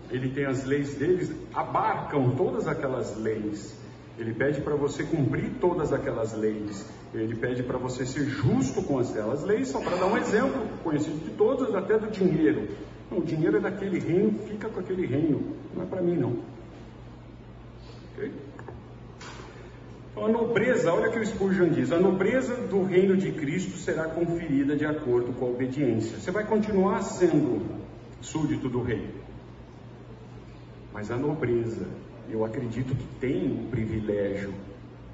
ele tem as leis deles, abarcam todas aquelas leis. Ele pede para você cumprir todas aquelas leis. Ele pede para você ser justo com aquelas leis, só para dar um exemplo conhecido de todos, até do dinheiro. O dinheiro é daquele reino, fica com aquele reino. Não é para mim, não. Ok? Então, a nobreza, olha o que o Spurgeon diz: a nobreza do reino de Cristo será conferida de acordo com a obediência. Você vai continuar sendo súdito do rei, mas a nobreza, eu acredito que tem um privilégio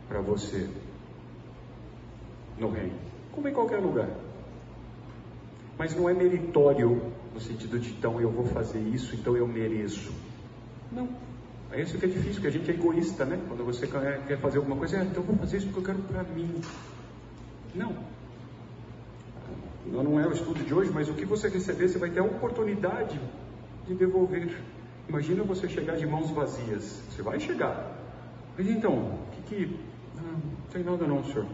para você no reino, como em qualquer lugar. Mas não é meritório no sentido de então eu vou fazer isso, então eu mereço. Não. É isso que é difícil, porque a gente é egoísta, né? Quando você quer fazer alguma coisa, ah, então eu vou fazer isso porque eu quero para mim. Não. Não é o estudo de hoje, mas o que você receber, você vai ter a oportunidade de devolver. Imagina você chegar de mãos vazias. Você vai chegar. Mas então, o que que. Ah, não tem nada não, senhor.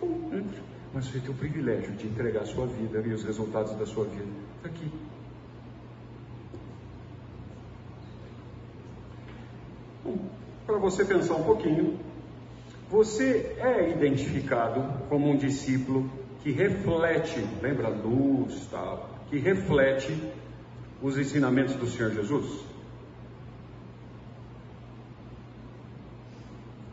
Bom, entre. Mas você tem o privilégio de entregar a sua vida e os resultados da sua vida. Aqui. Para você pensar um pouquinho, você é identificado como um discípulo que reflete, lembra luz, tal, que reflete os ensinamentos do Senhor Jesus?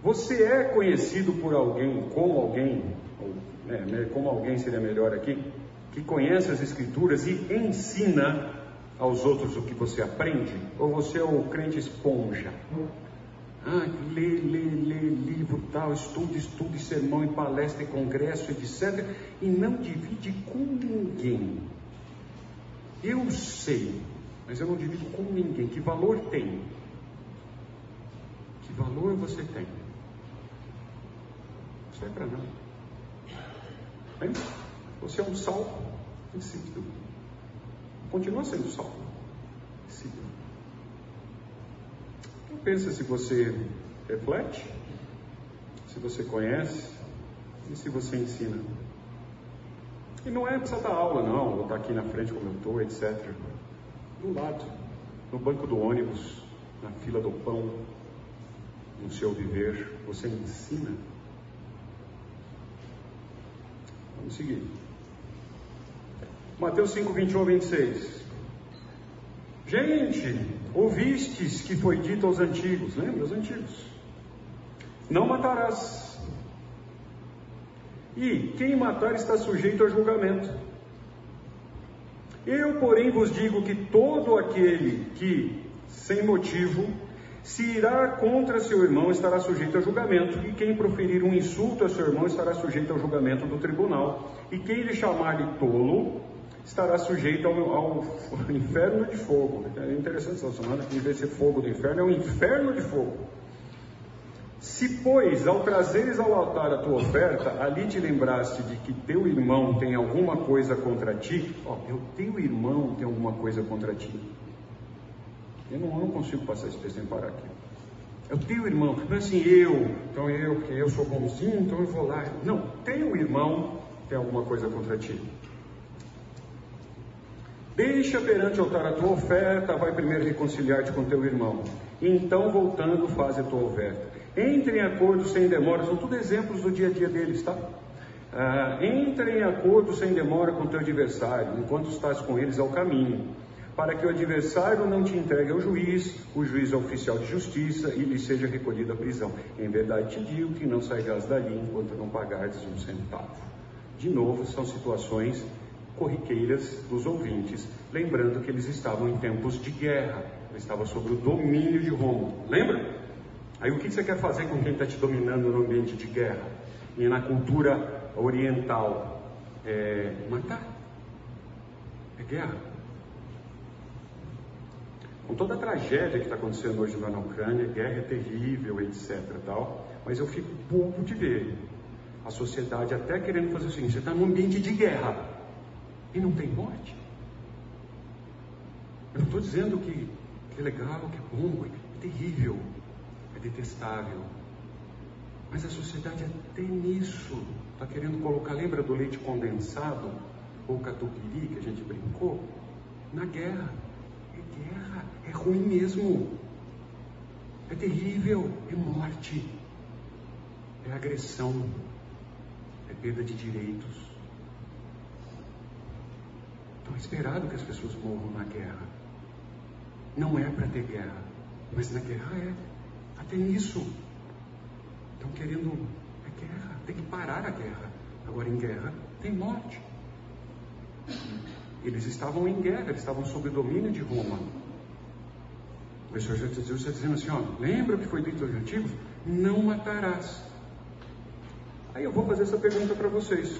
Você é conhecido por alguém, como alguém, ou, né, como alguém seria melhor aqui, que conhece as Escrituras e ensina aos outros o que você aprende? Ou você é o crente esponja? Ah, lê, lê, lê livro tal, estuda, estuda, sermão, em palestra, em congresso, etc. E não divide com ninguém. Eu sei, mas eu não divido com ninguém. Que valor tem? Que valor você tem? Isso é para nada. Bem, você é um sal insípido. Continua sendo sal insípido. Pensa se você reflete, se você conhece e se você ensina. E não é precisa dar aula, não, ou estar tá aqui na frente como eu estou, etc. Do lado, no banco do ônibus, na fila do pão, no seu viver, você ensina. Vamos seguir. Mateus 5, 21 a 26. Gente, ouvistes que foi dito aos antigos, lembra? Os antigos. Não matarás. E quem matar está sujeito a julgamento. Eu, porém, vos digo que todo aquele que, sem motivo, se irá contra seu irmão estará sujeito a julgamento, e quem proferir um insulto a seu irmão estará sujeito ao julgamento do tribunal, e quem lhe chamar de tolo estará sujeito ao, ao, inferno de fogo. É interessante essa semana que em vez de ser fogo do inferno, é um inferno de fogo. Se, pois, ao trazeres ao altar a tua oferta, ali te lembraste de que teu irmão tem alguma coisa contra ti, ó, o teu irmão tem alguma coisa contra ti. Eu não, eu não consigo passar esse texto sem parar aqui. É o teu irmão, não é assim, eu, então eu, porque eu sou bonzinho, então eu vou lá. Não, teu irmão tem alguma coisa contra ti. Deixa perante o altar a tua oferta, vai primeiro reconciliar-te com teu irmão. Então, voltando, faz a tua oferta. Entre em acordo sem demora, são tudo exemplos do dia a dia deles, tá? Ah, entre em acordo sem demora com teu adversário, enquanto estás com eles ao caminho, para que o adversário não te entregue ao juiz, o juiz é oficial de justiça e lhe seja recolhida a prisão. Em verdade te digo que não sairás dali enquanto não pagares um centavo. De novo, são situações corriqueiras dos ouvintes, lembrando que eles estavam em tempos de guerra, eles estavam sob o domínio de Roma. Lembra? Aí o que você quer fazer com quem está te dominando no ambiente de guerra? E na cultura oriental? É matar. É guerra. com toda a tragédia que está acontecendo hoje lá na Ucrânia, guerra é terrível, etc. Tal, mas eu fico bobo de ver a sociedade até querendo fazer o seguinte: você está num ambiente de guerra e não tem morte. Eu não estou dizendo que, que é legal, que é bom, é terrível, é detestável. Mas a sociedade até nisso está querendo colocar, lembra do leite condensado ou catupiry que a gente brincou? Na guerra. É guerra, é ruim mesmo. É terrível, é morte, é agressão, é perda de direitos. É esperado que as pessoas morram na guerra. Não é para ter guerra, mas na guerra é. Até nisso Estão querendo. É guerra, tem que parar a guerra. Agora, em guerra, tem morte. Eles estavam em guerra, eles estavam sob o domínio de Roma. O Senhor Jesus está dizendo assim: ó, lembra o que foi dito aos antigos? Não matarás. Aí eu vou fazer essa pergunta para vocês.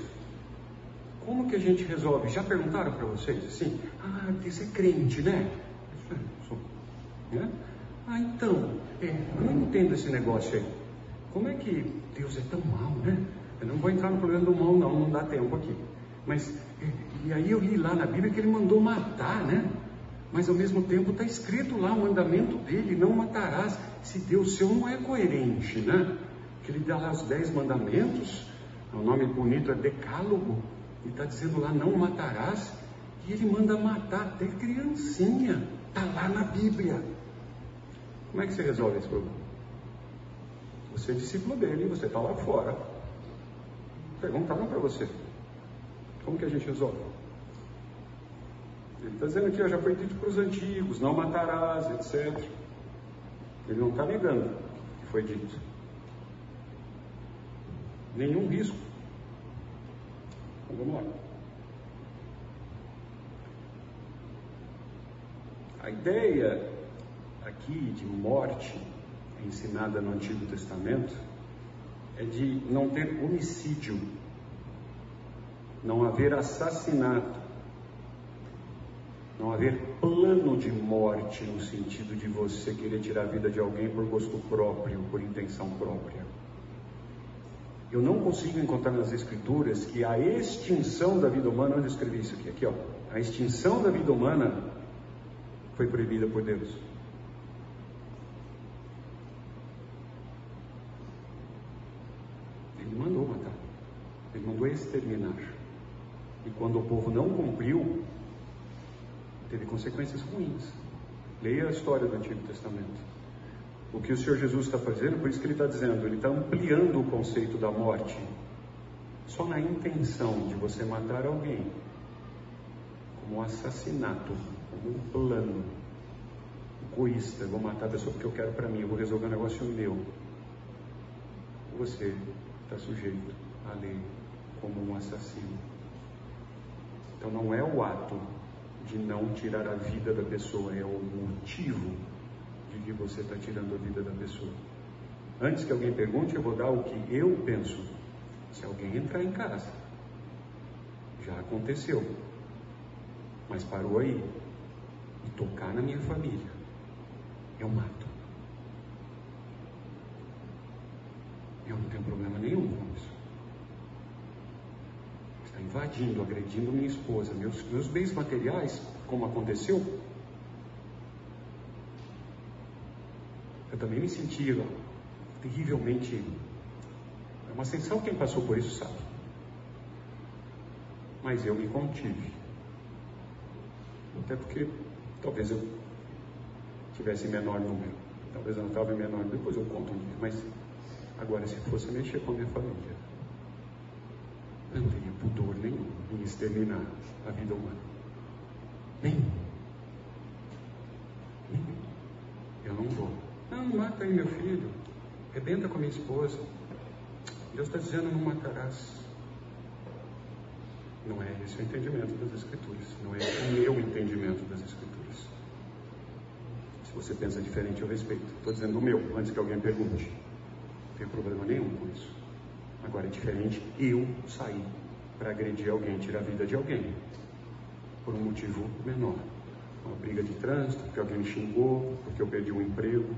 Como que a gente resolve? Já perguntaram para vocês assim? Ah, você é crente, né? Sou. Né? Ah, então, é, eu não entendo esse negócio aí. Como é que Deus é tão mal, né? Eu não vou entrar no problema do mal, não, não dá tempo aqui. Mas, e, e aí eu li lá na Bíblia que ele mandou matar, né? Mas ao mesmo tempo está escrito lá o mandamento dele: não matarás. Se Deus seu não é coerente, né? Que ele dá lá os dez mandamentos, o nome bonito é Decálogo, e está dizendo lá: não matarás. E ele manda matar até criancinha. Está lá na Bíblia. Como é que você resolve esse problema? Você é discípulo dele, você está lá fora. Perguntaram para você. Como que a gente resolve? Ele está dizendo aqui, já foi dito para os antigos, não matarás, etc. Ele não está negando o que foi dito. Nenhum risco. Então vamos lá. A ideia aqui de morte ensinada no Antigo Testamento é de não ter homicídio, não haver assassinato, não haver plano de morte no sentido de você querer tirar a vida de alguém por gosto próprio, por intenção própria. Eu não consigo encontrar nas Escrituras que a extinção da vida humana, onde eu escrevi isso aqui, aqui ó, a extinção da vida humana foi proibida por Deus. mandou exterminar. E quando o povo não cumpriu, teve consequências ruins. Leia a história do Antigo Testamento. O que o Senhor Jesus está fazendo, por isso que ele está dizendo, ele está ampliando o conceito da morte. Só na intenção de você matar alguém, como um assassinato, como um plano egoísta, vou matar a pessoa porque eu quero para mim, eu vou resolver um negócio meu. Você está sujeito à lei como um assassino. Então não é o ato de não tirar a vida da pessoa, é o motivo de que você está tirando a vida da pessoa. Antes que alguém pergunte, eu vou dar o que eu penso. Se alguém entrar em casa, já aconteceu, mas parou aí e tocar na minha família, eu mato. Eu não tenho problema nenhum com isso invadindo, agredindo minha esposa, meus, meus bens materiais, como aconteceu, eu também me sentia terrivelmente. É uma sensação, quem passou por isso sabe. Mas eu me contive. Até porque talvez eu tivesse menor número. Talvez eu não estava menor, depois eu conto um dia. Mas agora, se fosse mexer com a minha família, eu não teria pudor nenhum em exterminar a vida humana. Nenhum. Nenhum. Eu não vou. Não, mata aí meu filho. Rebenta com a minha esposa. Deus está dizendo, não matarás. Não é esse o entendimento das Escrituras. Não é o meu entendimento das Escrituras. Se você pensa diferente, eu respeito. Estou dizendo o meu, antes que alguém pergunte. Não tem problema nenhum com isso. Agora é diferente eu sair para agredir alguém, tirar a vida de alguém, por um motivo menor. uma briga de trânsito, porque alguém me xingou, porque eu perdi um emprego,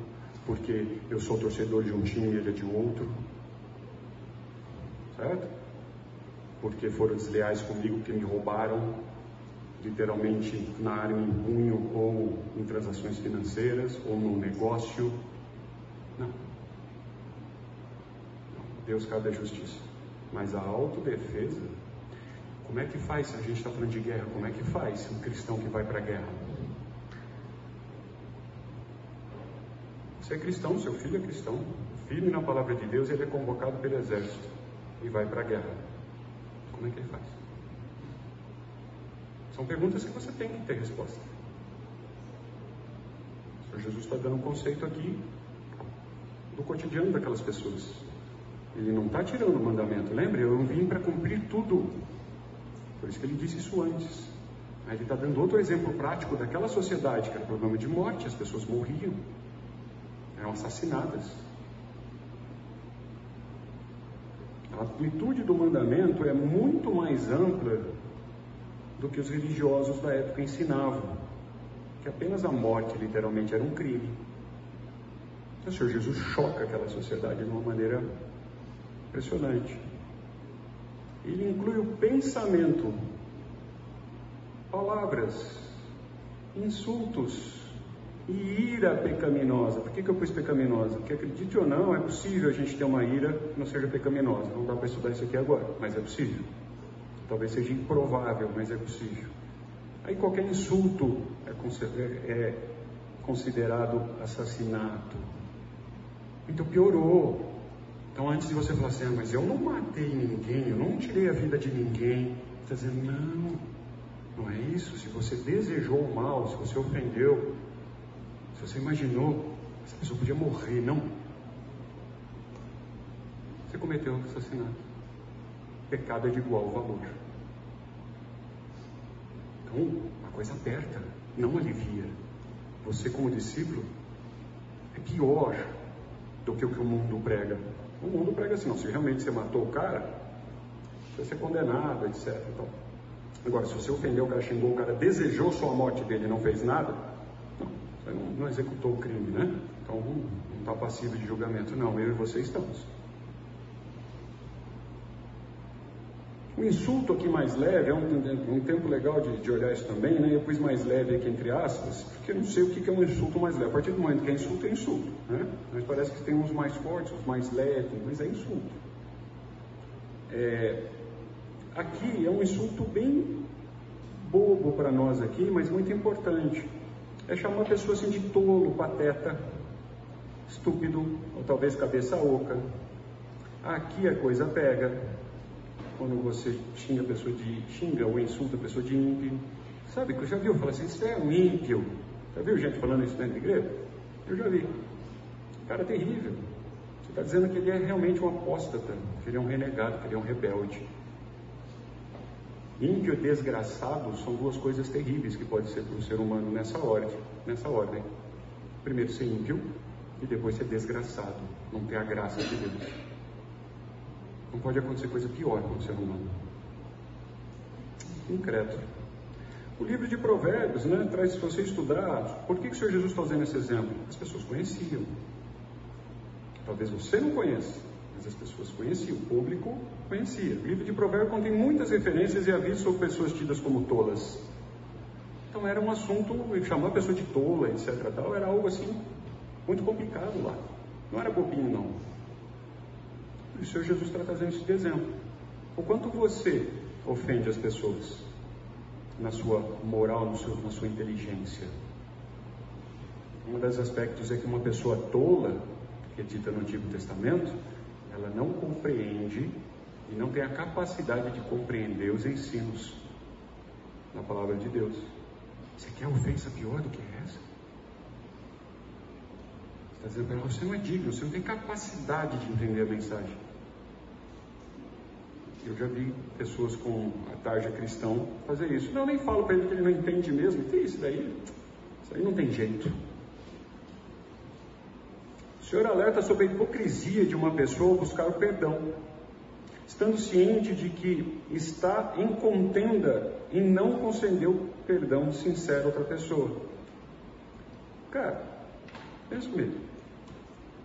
porque eu sou torcedor de um time e ele é de outro. Certo? Porque foram desleais comigo, que me roubaram literalmente na área em punho ou em transações financeiras ou no negócio. Não. Deus cabe a justiça. Mas a autodefesa, como é que faz se a gente está falando de guerra? Como é que faz um cristão que vai para a guerra? Você é cristão, seu filho é cristão, firme na palavra de Deus, ele é convocado pelo exército e vai para a guerra. Como é que ele faz? São perguntas que você tem que ter resposta. O Senhor Jesus está dando um conceito aqui do cotidiano daquelas pessoas. Ele não está tirando o mandamento. Lembra? Eu vim para cumprir tudo. Por isso que ele disse isso antes. Ele está dando outro exemplo prático daquela sociedade que era problema de morte, as pessoas morriam, eram assassinadas. A amplitude do mandamento é muito mais ampla do que os religiosos da época ensinavam, que apenas a morte literalmente era um crime. O Senhor Jesus choca aquela sociedade de uma maneira impressionante. Ele inclui o pensamento, palavras, insultos e ira pecaminosa. Por que, que eu pus pecaminosa? Porque acredite ou não, é possível a gente ter uma ira que não seja pecaminosa. Não dá para estudar isso aqui agora, mas é possível. Talvez seja improvável, mas é possível. Aí qualquer insulto é, é considerado assassinato. Então piorou. Então antes de você falar assim, ah, mas eu não matei ninguém, eu não tirei a vida de ninguém, está dizendo, não, não é isso. Se você desejou o mal, se você ofendeu, se você imaginou, essa pessoa podia morrer, não. Você cometeu assassinato pecado é de igual valor. Então, a coisa aperta, não alivia. Você, como discípulo, é pior do que o que o mundo prega. O mundo prega assim, não, se realmente você matou o cara, você vai ser condenado, etc. Então, agora, se você ofendeu o cara, xingou o cara, desejou só a morte dele e não fez nada, não, executou o crime, né? Então, não está passivo de julgamento, não. Eu e você estamos. O insulto aqui mais leve, é um, um tempo legal de, de, olhar isso também, né? Eu pus mais leve aqui entre aspas, porque eu não sei o que é um insulto mais leve. A partir do momento que é insulto, é insulto, né? Mas parece que tem uns mais fortes, uns mais leves, mas é insulto. É, aqui é um insulto bem bobo para nós aqui, mas muito importante. É chamar a pessoa assim de tolo, pateta, estúpido, ou talvez cabeça oca. Aqui a coisa pega quando você xinga a pessoa de xinga ou insulta a pessoa de ímpio. Sabe, que já viu? Fala assim, isso é um ímpio. Já viu gente falando isso dentro da igreja? Eu já vi. Cara é terrível. Você está dizendo que ele é realmente um apóstata, que ele é um renegado, que ele é um rebelde. Ímpio e desgraçado são duas coisas terríveis que pode ser para o ser humano nessa ordem, nessa ordem. Primeiro ser ímpio e depois ser desgraçado, não ter a graça de Deus. Não pode acontecer coisa pior com o ser humano. Incrédulo. O livro de Provérbios né, traz, se você estudar, por que, que o Senhor Jesus está usando esse exemplo? As pessoas conheciam. Talvez você não conheça, mas as pessoas conheciam, o público conhecia. O livro de Provérbios contém muitas referências e avisos sobre pessoas tidas como tolas. Então era um assunto, chamar a pessoa de tola, etc. Tal, era algo assim muito complicado lá. Não era bobinho, não. E o Senhor Jesus está trazendo isso de exemplo. O quanto você ofende as pessoas na sua moral, no seu, na sua inteligência. Um dos aspectos é que uma pessoa tola, que é dita no Antigo Testamento, ela não compreende e não tem a capacidade de compreender os ensinos na palavra de Deus. Você quer ofensa pior do que essa? Está dizendo para ela, você não é digno, você não tem capacidade de entender a mensagem. Eu já vi pessoas com a tarja cristão fazer isso. Não, eu nem falo para ele que ele não entende mesmo. Tem isso daí? Isso aí não tem jeito. O Senhor alerta sobre a hipocrisia de uma pessoa buscar o perdão. estando ciente de que está em contenda e não concedeu perdão sincero a outra pessoa. Cara, pensa comigo.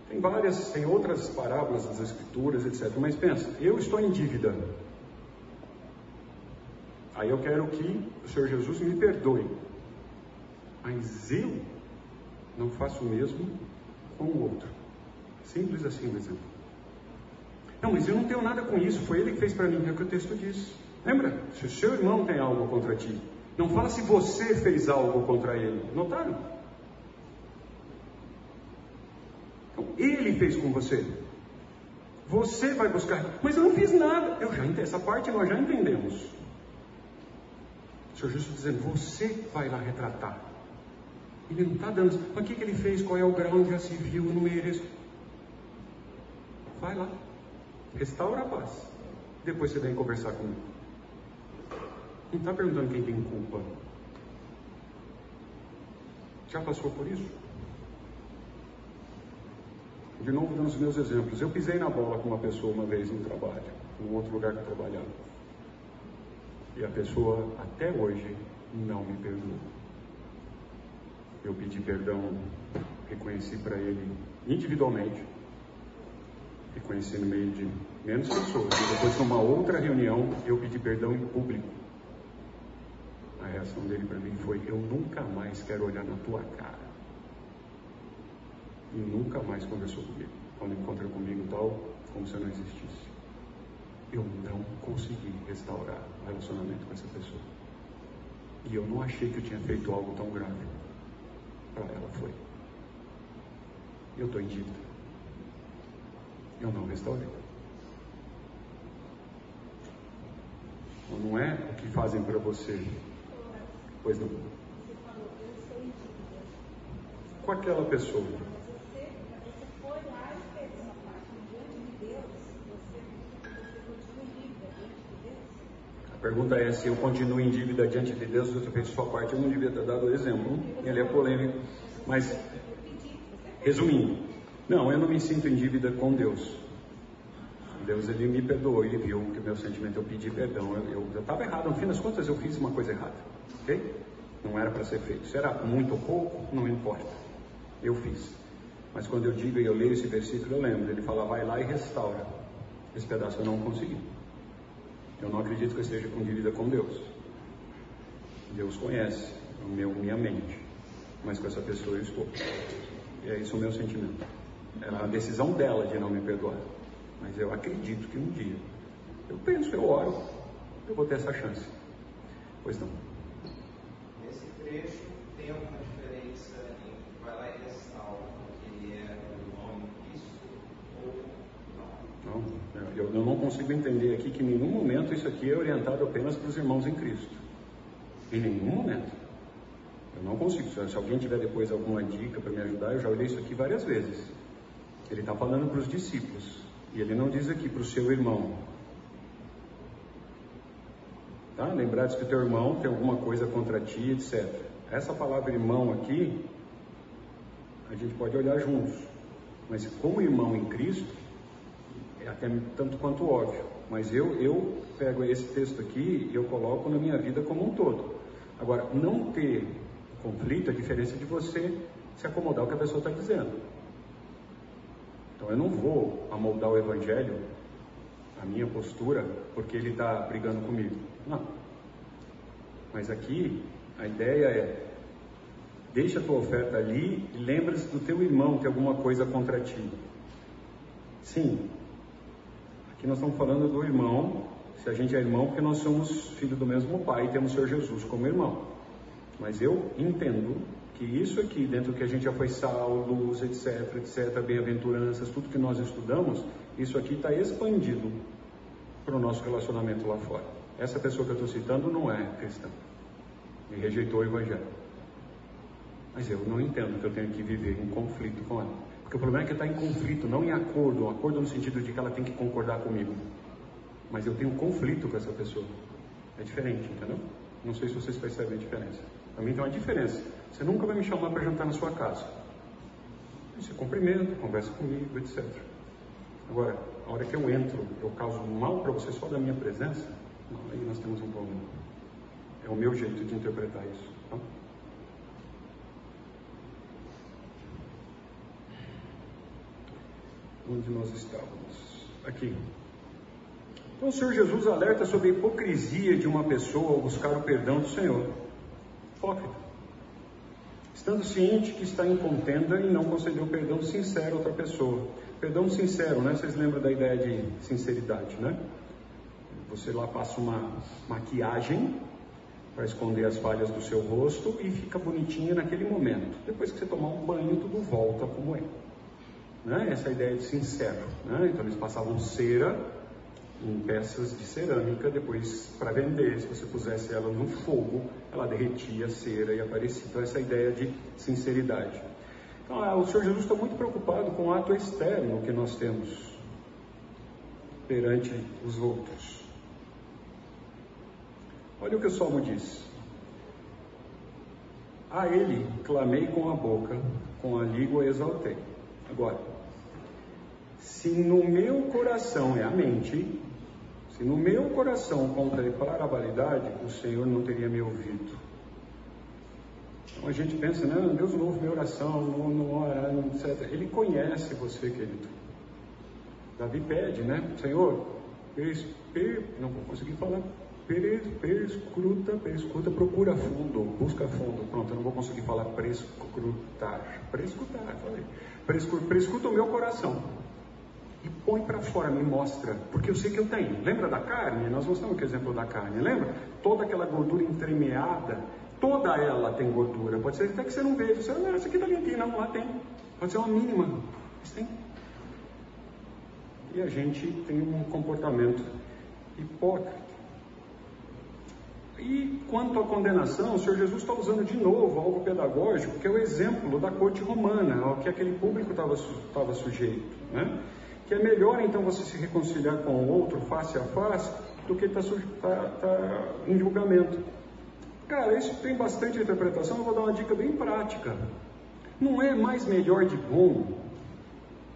Tem várias, tem outras parábolas das escrituras, etc. Mas pensa, eu estou em dívida. Aí eu quero que o Senhor Jesus me perdoe. Mas eu não faço o mesmo com o outro. Simples assim o exemplo. Não, mas eu não tenho nada com isso, foi ele que fez para mim, é o que o texto diz. Lembra? Se o seu irmão tem algo contra ti, não fala se você fez algo contra ele. Notaram? Então, ele fez com você. Você vai buscar, mas eu não fiz nada. Eu já essa parte nós já entendemos. O Senhor Jesus dizendo, você vai lá retratar. Ele não está dando, mas o que, que ele fez? Qual é o grau? Já se viu, não mereço. Vai lá. Restaura a paz. Depois você vem conversar comigo. Não está perguntando quem tem culpa. Já passou por isso? De novo, dando os meus exemplos. Eu pisei na bola com uma pessoa uma vez no trabalho, em outro lugar que eu trabalhava. E a pessoa, até hoje, não me perdoou. Eu pedi perdão, reconheci para ele individualmente reconheci no meio de menos pessoas. E depois, numa outra reunião, eu pedi perdão em público. A reação dele para mim foi: Eu nunca mais quero olhar na tua cara. E nunca mais conversou comigo. Quando encontrou comigo, tal, como se eu não existisse. Eu não consegui restaurar o relacionamento com essa pessoa. E eu não achei que eu tinha feito algo tão grave. Para ela foi. Eu estou em dívida eu não restaurei. Então, não é o que fazem para você. Pois não. Com aquela pessoa. Pergunta é se eu continuo em dívida diante de Deus, se eu fiz sua parte, eu não devia ter dado o exemplo. Ele é polêmico. Mas, resumindo, não, eu não me sinto em dívida com Deus. Deus ele me perdoou, ele viu que meu sentimento, eu pedi perdão, eu estava errado, no fim das contas eu fiz uma coisa errada, ok? Não era para ser feito. Se era muito ou pouco, não importa. Eu fiz. Mas quando eu digo e eu leio esse versículo, eu lembro, ele fala, vai lá e restaura. Esse pedaço eu não consegui. Eu não acredito que eu esteja com dívida com Deus. Deus conhece o meu, minha mente, mas com essa pessoa eu estou. E é isso o meu sentimento. Era a decisão dela de não me perdoar. Mas eu acredito que um dia, eu penso, eu oro, eu vou ter essa chance. Pois não. Nesse trecho tem alguma diferença em vai lá e restaura que ele é o nome Cristo ou Não, eu, eu não consigo entender aqui que em nenhum momento isso aqui é orientado apenas para os irmãos em Cristo. Em nenhum momento. Eu não consigo. Se alguém tiver depois alguma dica para me ajudar, eu já olhei isso aqui várias vezes. Ele está falando para os discípulos. E ele não diz aqui para o seu irmão. Tá? Lembrar que teu irmão tem alguma coisa contra ti, etc. Essa palavra irmão aqui, a gente pode olhar juntos. Mas como irmão em Cristo, até tanto quanto óbvio. Mas eu, eu pego esse texto aqui e eu coloco na minha vida como um todo. Agora, não ter conflito é diferença de você se acomodar ao que a pessoa está dizendo. Então eu não vou amoldar o Evangelho, a minha postura, porque ele está brigando comigo. Não. Mas aqui a ideia é: deixa a tua oferta ali e lembra-se do teu irmão que alguma coisa contra ti. Sim, aqui nós estamos falando do irmão, se a gente é irmão, porque nós somos filhos do mesmo pai e temos o Senhor Jesus como irmão. Mas eu entendo que isso aqui, dentro que a gente já foi sal, luz, etc, etc, bem-aventuranças, tudo que nós estudamos, isso aqui está expandido para o nosso relacionamento lá fora. Essa pessoa que eu estou citando não é cristã e rejeitou o Evangelho. Mas eu não entendo que eu tenho que viver em conflito com ela. Porque o problema é que está em conflito, não em acordo. Acordo no sentido de que ela tem que concordar comigo. Mas eu tenho conflito com essa pessoa. É diferente, entendeu? Não sei se vocês percebem a diferença. Para mim tem uma diferença. Você nunca vai me chamar para jantar na sua casa. Você cumprimenta, conversa comigo, etc. Agora, a hora que eu entro, eu causo mal para você só da minha presença, aí nós temos um problema. É o meu jeito de interpretar isso. Tá? Onde nós estávamos? Aqui. Então o Senhor Jesus alerta sobre a hipocrisia de uma pessoa ao buscar o perdão do Senhor. Hipócrita. Estando ciente que está em contenda e não concedeu perdão sincero a outra pessoa. Perdão sincero, né? Vocês lembram da ideia de sinceridade, né? Você lá passa uma maquiagem para esconder as falhas do seu rosto e fica bonitinha naquele momento. Depois que você tomar um banho, tudo volta como é. Né? Essa é ideia de sincero. Né? Então eles passavam cera em peças de cerâmica, depois para vender, se você pusesse ela no fogo, ela derretia a cera e aparecia. Então essa é ideia de sinceridade. Então ah, o Senhor Jesus está muito preocupado com o ato externo que nós temos perante os outros. Olha o que o Salmo diz. A ele clamei com a boca, com a língua exaltei. Agora, se no meu coração é a mente, se no meu coração contemplar a validade, o Senhor não teria me ouvido. Então a gente pensa, não, Deus não ouve minha oração, não, não ora, etc. Ele conhece você, querido. Davi pede, né? Senhor, pers, per, não vou conseguir falar. Per, perscruta, perscruta, procura fundo, busca fundo. Pronto, eu não vou conseguir falar prescrutar. Prescrutar, falei. Prescruta o meu coração e põe para fora, me mostra, porque eu sei que eu tenho. Lembra da carne? Nós mostramos que exemplo da carne, lembra? Toda aquela gordura entremeada, toda ela tem gordura. Pode ser até que você não veja, você não, essa aqui tá limpinha, não, lá tem. Pode ser uma mínima, mas tem. E a gente tem um comportamento hipócrita. E quanto à condenação, o Senhor Jesus está usando de novo algo pedagógico, que é o exemplo da corte romana, ao que aquele público estava sujeito. Né? Que é melhor então você se reconciliar com o outro face a face do que estar tá, tá, tá em julgamento. Cara, isso tem bastante interpretação, eu vou dar uma dica bem prática. Não é mais melhor de bom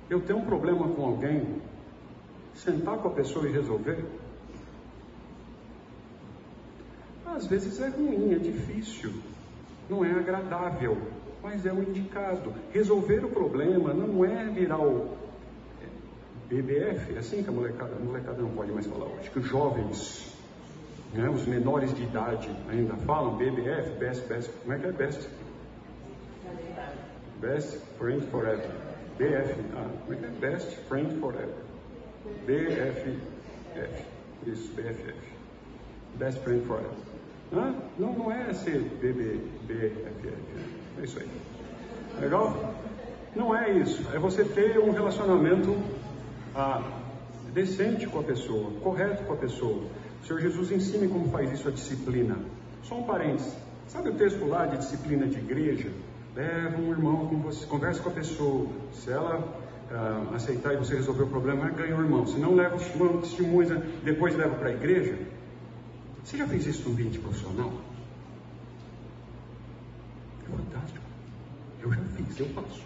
eu ter um problema com alguém, sentar com a pessoa e resolver? Às vezes é ruim, é difícil, não é agradável, mas é o indicado. Resolver o problema não é virar o, BBF, é assim que a molecada, a molecada não pode mais falar hoje, que os jovens, né, os menores de idade ainda falam BBF, Best, Best, como é que é Best? Best Friend Forever. BF, ah, como é que é? Best Friend Forever. BFF. Isso, BFF. Best Friend Forever. Ah, não, não é ser BB, BFF. É isso aí. Legal? Não é isso. É você ter um relacionamento ah, decente com a pessoa, correto com a pessoa. O Senhor Jesus ensina como faz isso a disciplina. Só um parênteses. Sabe o texto lá de disciplina de igreja? Leva um irmão com você, conversa com a pessoa. Se ela ah, aceitar e você resolver o problema, ganha o irmão. Se não, leva os testemunha, depois leva para a igreja. Você já fez isso no ambiente profissional? É fantástico. Eu já fiz, eu faço.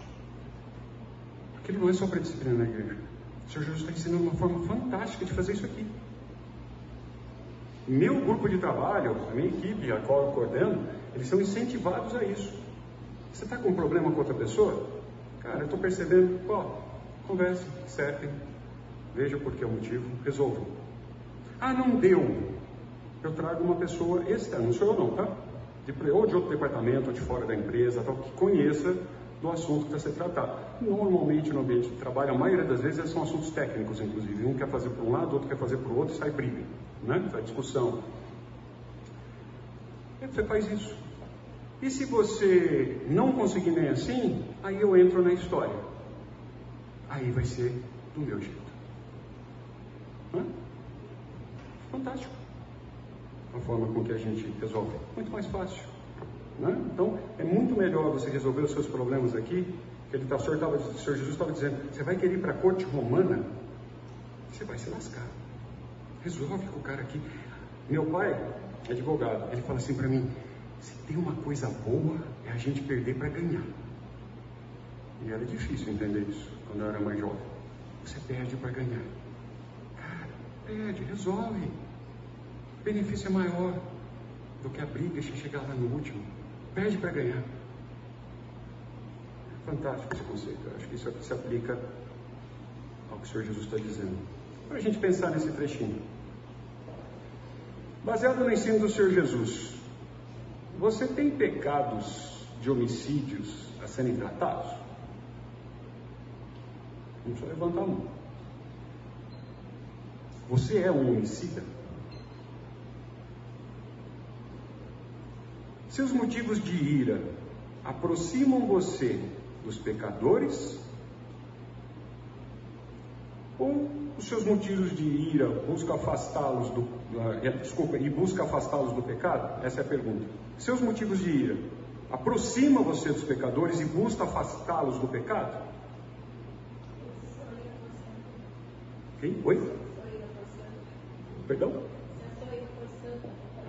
Porque não é só para disciplina na igreja. O Senhor Jesus está ensinando uma forma fantástica de fazer isso aqui. Meu grupo de trabalho, a minha equipe, a qual eu coordeno, eles são incentivados a isso. Você está com um problema com outra pessoa? Cara, eu estou percebendo, ó, converse, acertem, veja por que é o motivo, resolvam. Ah, não deu. Eu trago uma pessoa externa, não sou eu não, tá? De, ou de outro departamento, ou de fora da empresa, tal, que conheça do assunto que está sendo tratado. Normalmente no ambiente de trabalho, a maioria das vezes são assuntos técnicos, inclusive. Um quer fazer para um lado, outro quer fazer para o outro sai briga, né? sai discussão. E você faz isso. E se você não conseguir nem assim, aí eu entro na história. Aí vai ser do meu jeito. Fantástico. A forma com que a gente resolve. Muito mais fácil. Né? Então, é muito melhor você resolver os seus problemas aqui. Ele tá, o, senhor tava, o Senhor Jesus estava dizendo: você vai querer ir para a corte romana? Você vai se lascar. Resolve com o cara aqui. Meu pai é advogado. Ele fala assim para mim: se tem uma coisa boa, é a gente perder para ganhar. E era difícil entender isso quando eu era mais jovem. Você perde para ganhar. Pede, resolve. O benefício é maior do que a briga se chegar lá no último. Pede para ganhar. Fantástico esse conceito. Eu acho que isso se aplica ao que o Senhor Jesus está dizendo. Para a gente pensar nesse trechinho. Baseado no ensino do Senhor Jesus, você tem pecados de homicídios a serem tratados? Não precisa levantar a mão. Você é um homicida? Seus motivos de ira aproximam você dos pecadores? Ou os seus motivos de ira busca afastá-los do uh, desculpa, e busca afastá-los do pecado? Essa é a pergunta. Seus motivos de ira aproxima você dos pecadores e busca afastá-los do pecado? Quem? Oi? Perdão?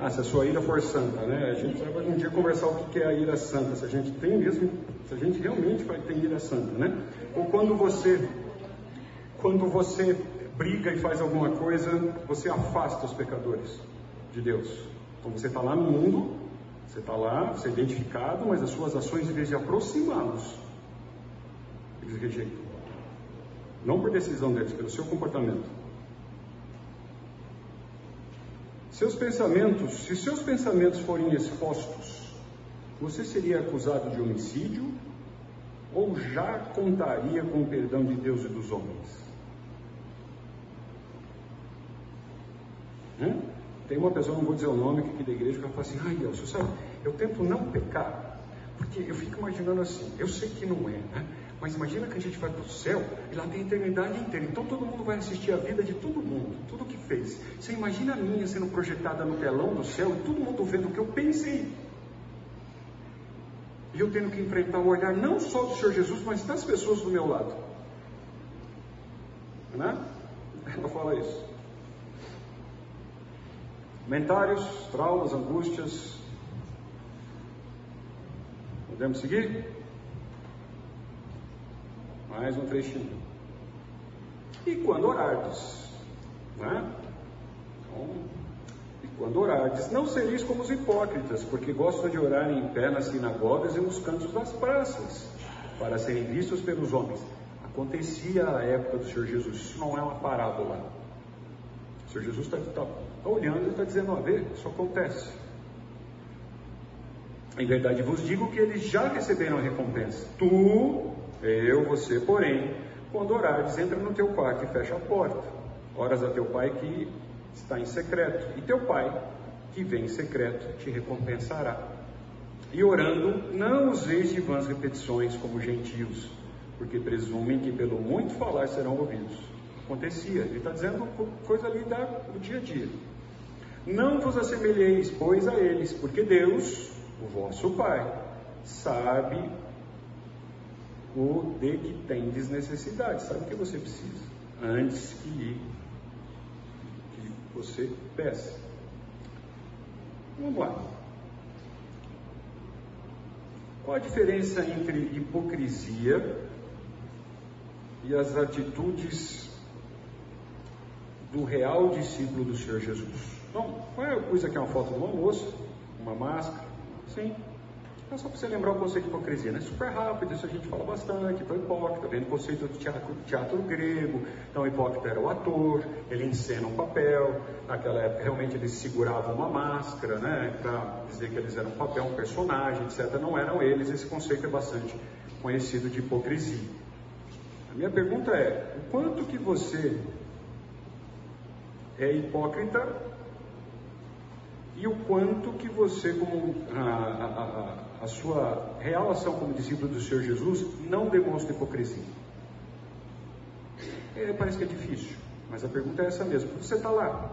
Ah, se a sua ira for santa, né? A gente vai um dia conversar o que é a ira santa, se a gente tem mesmo, se a gente realmente vai ter ira santa, né? Ou quando você, quando você briga e faz alguma coisa, você afasta os pecadores de Deus. Então você está lá no mundo, você está lá, você é identificado, mas as suas ações, em vez de aproximá-los, eles rejeitam. Não por decisão deles, pelo seu comportamento. Seus pensamentos, se seus pensamentos forem expostos, você seria acusado de homicídio ou já contaria com o perdão de Deus e dos homens? Hum? Tem uma pessoa, não vou dizer o nome, que aqui da igreja, que ela fala assim: ai, Deus, sabe, eu tento não pecar, porque eu fico imaginando assim, eu sei que não é, né? Mas imagina que a gente vai para o céu e lá tem a eternidade inteira. Então todo mundo vai assistir a vida de todo mundo, tudo que fez. Você imagina a minha sendo projetada no telão do céu e todo mundo vendo o que eu pensei. E eu tendo que enfrentar o olhar não só do Senhor Jesus, mas das pessoas do meu lado. Né? Ela fala isso. Comentários, traumas, angústias. Podemos seguir? Mais um trechinho. E quando orardes, né? Então, e quando orardes, não sereis como os hipócritas, porque gostam de orar em pé nas sinagogas e nos cantos das praças, para serem vistos pelos homens. Acontecia a época do Senhor Jesus, isso não é uma parábola. O Senhor Jesus está tá, tá olhando e está dizendo: a ver, isso acontece. Em verdade vos digo que eles já receberam a recompensa. Tu, eu, você, porém, quando orares, entra no teu quarto e fecha a porta. Oras a teu pai que está em secreto, e teu pai, que vem em secreto, te recompensará. E orando, não useis de vãs repetições como gentios, porque presumem que pelo muito falar serão ouvidos. Acontecia, ele está dizendo coisa ali do dia a dia. Não vos assemelheis, pois, a eles, porque Deus, o vosso Pai, sabe o de que tendes necessidade. Sabe o que você precisa antes que, que você peça. Vamos lá. Qual a diferença entre hipocrisia e as atitudes do real discípulo do Senhor Jesus? Bom, qual é a coisa que é uma foto de uma moça, uma máscara? Sim, é só para você lembrar o conceito de hipocrisia, né? Super rápido, isso a gente fala bastante, então hipócrita, vem do conceito do teatro, teatro grego, então hipócrita era o ator, ele encena um papel, naquela época realmente eles seguravam uma máscara, né? Para dizer que eles eram um papel, um personagem, etc. Não eram eles, esse conceito é bastante conhecido de hipocrisia. A minha pergunta é, o quanto que você é hipócrita e o quanto que você, como a sua real ação como discípulo do Senhor Jesus não demonstra hipocrisia. É, parece que é difícil, mas a pergunta é essa mesmo: você está lá?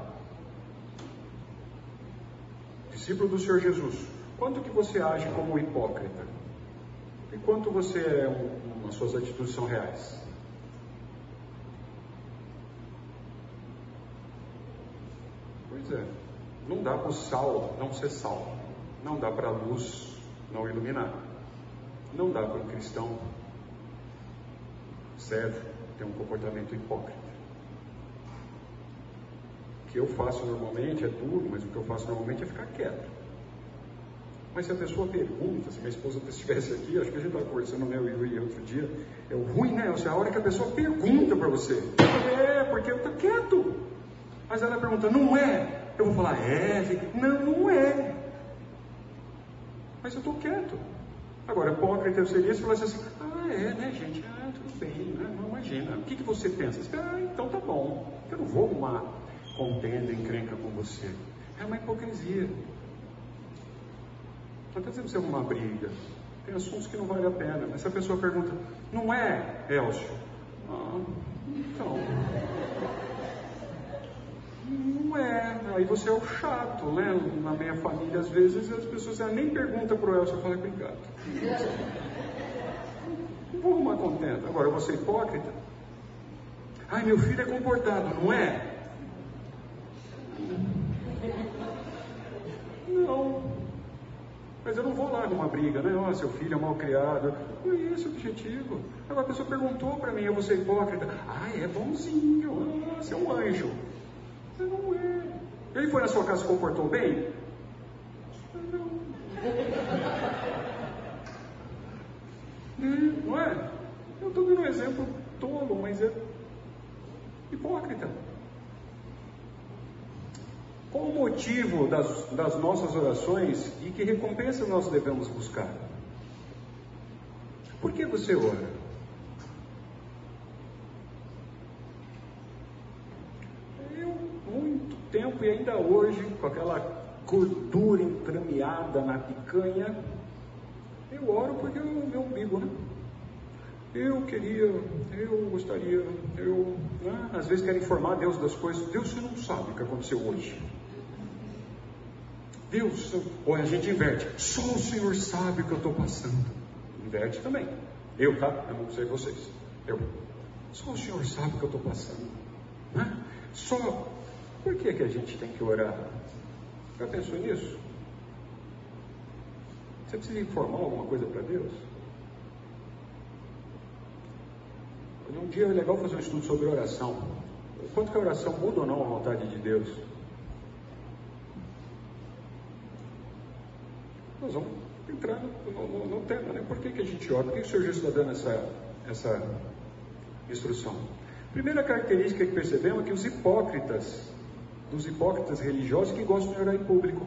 Discípulo do Senhor Jesus, quanto que você age como hipócrita? E quanto você é, um, as suas atitudes são reais? Pois é, não dá para o sal não ser sal, não dá para a luz não iluminar. Não dá para um cristão sério ter um comportamento hipócrita. O que eu faço normalmente é duro, mas o que eu faço normalmente é ficar quieto. Mas se a pessoa pergunta, se minha esposa estivesse aqui, acho que a gente estava conversando, né, eu e outro dia, é o ruim, né? É a hora que a pessoa pergunta para você. É, porque eu estou quieto. Mas ela pergunta, não é? Eu vou falar, é? Não, não é. Mas eu estou quieto. Agora, hipócrita seria se falasse assim, ah, é, né, gente? Ah, tudo bem, né? Não imagina. O que, que você pensa? Você, ah, então tá bom. Eu não vou uma contenda, encrenca com você. É uma hipocrisia. Está dizendo você arrumar briga. Tem assuntos que não vale a pena. Mas se a pessoa pergunta, não é, Elcio? Ah, então. Não é. Aí você é o chato, né? Na minha família, às vezes, as pessoas nem perguntam para o Elcio, eu falo, obrigado. Não vou arrumar contento. Agora, eu vou ser hipócrita? Ai, meu filho é comportado, não é? Não. Mas eu não vou lá numa briga, né? Oh, seu filho é mal criado. Não é esse o objetivo. Agora a pessoa perguntou para mim, eu vou ser hipócrita. Ah, é bonzinho. Ah, você é um anjo. Mas não é. Ele foi na sua casa e se comportou bem? Não. É, não é? Eu estou dando um exemplo tolo, mas é hipócrita. Qual o motivo das, das nossas orações e que recompensa nós devemos buscar? Por que você ora? Eu, muito tempo e ainda hoje, com aquela gordura entrameada na picanha, eu oro porque o meu umbigo, né? Eu queria, eu gostaria, eu. Né? Às vezes quero informar Deus das coisas. Deus, você não sabe o que aconteceu hoje. Deus, olha, a gente inverte. Só o Senhor sabe o que eu estou passando. Inverte também. Eu, tá? Eu não sei vocês. Eu. Só o Senhor sabe o que eu estou passando. Né? Só. Por que, que a gente tem que orar? Já pensou nisso? Você precisa informar alguma coisa para Deus? Um dia é legal fazer um estudo sobre oração. O quanto que a oração muda ou não a vontade de Deus? Nós vamos entrar no, no, no tema, né? Por que, que a gente ora? Por que, que o Senhor Jesus está dando essa, essa instrução? Primeira característica que percebemos é que os hipócritas, dos hipócritas religiosos que gostam de orar em público.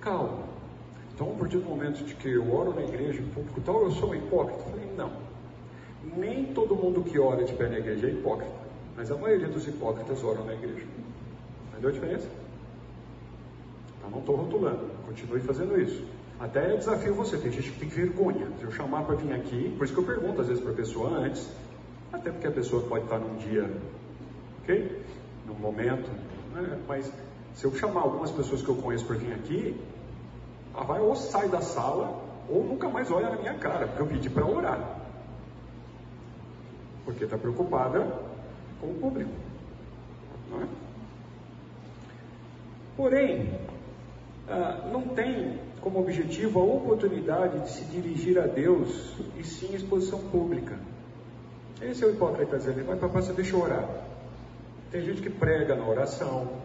Calma. Então, a partir do momento de que eu oro na igreja em público tal, eu sou um hipócrita. Eu falei, não. Nem todo mundo que ora de pé na igreja é hipócrita, mas a maioria dos hipócritas oram na igreja. Entendeu a diferença? Então não estou rotulando, continue fazendo isso. Até desafio você, tem gente que tem vergonha. Se eu chamar para vir aqui, por isso que eu pergunto às vezes para a pessoa antes, até porque a pessoa pode estar num dia, ok? Momento, né? mas se eu chamar algumas pessoas que eu conheço para vir aqui, ela vai ou sai da sala ou nunca mais olha na minha cara, porque eu pedi para orar porque está preocupada com o público. Não é? Porém, ah, não tem como objetivo a oportunidade de se dirigir a Deus e sim exposição pública. Esse é o hipócrita dizendo, mas papai, você deixa eu orar. Tem gente que prega na oração,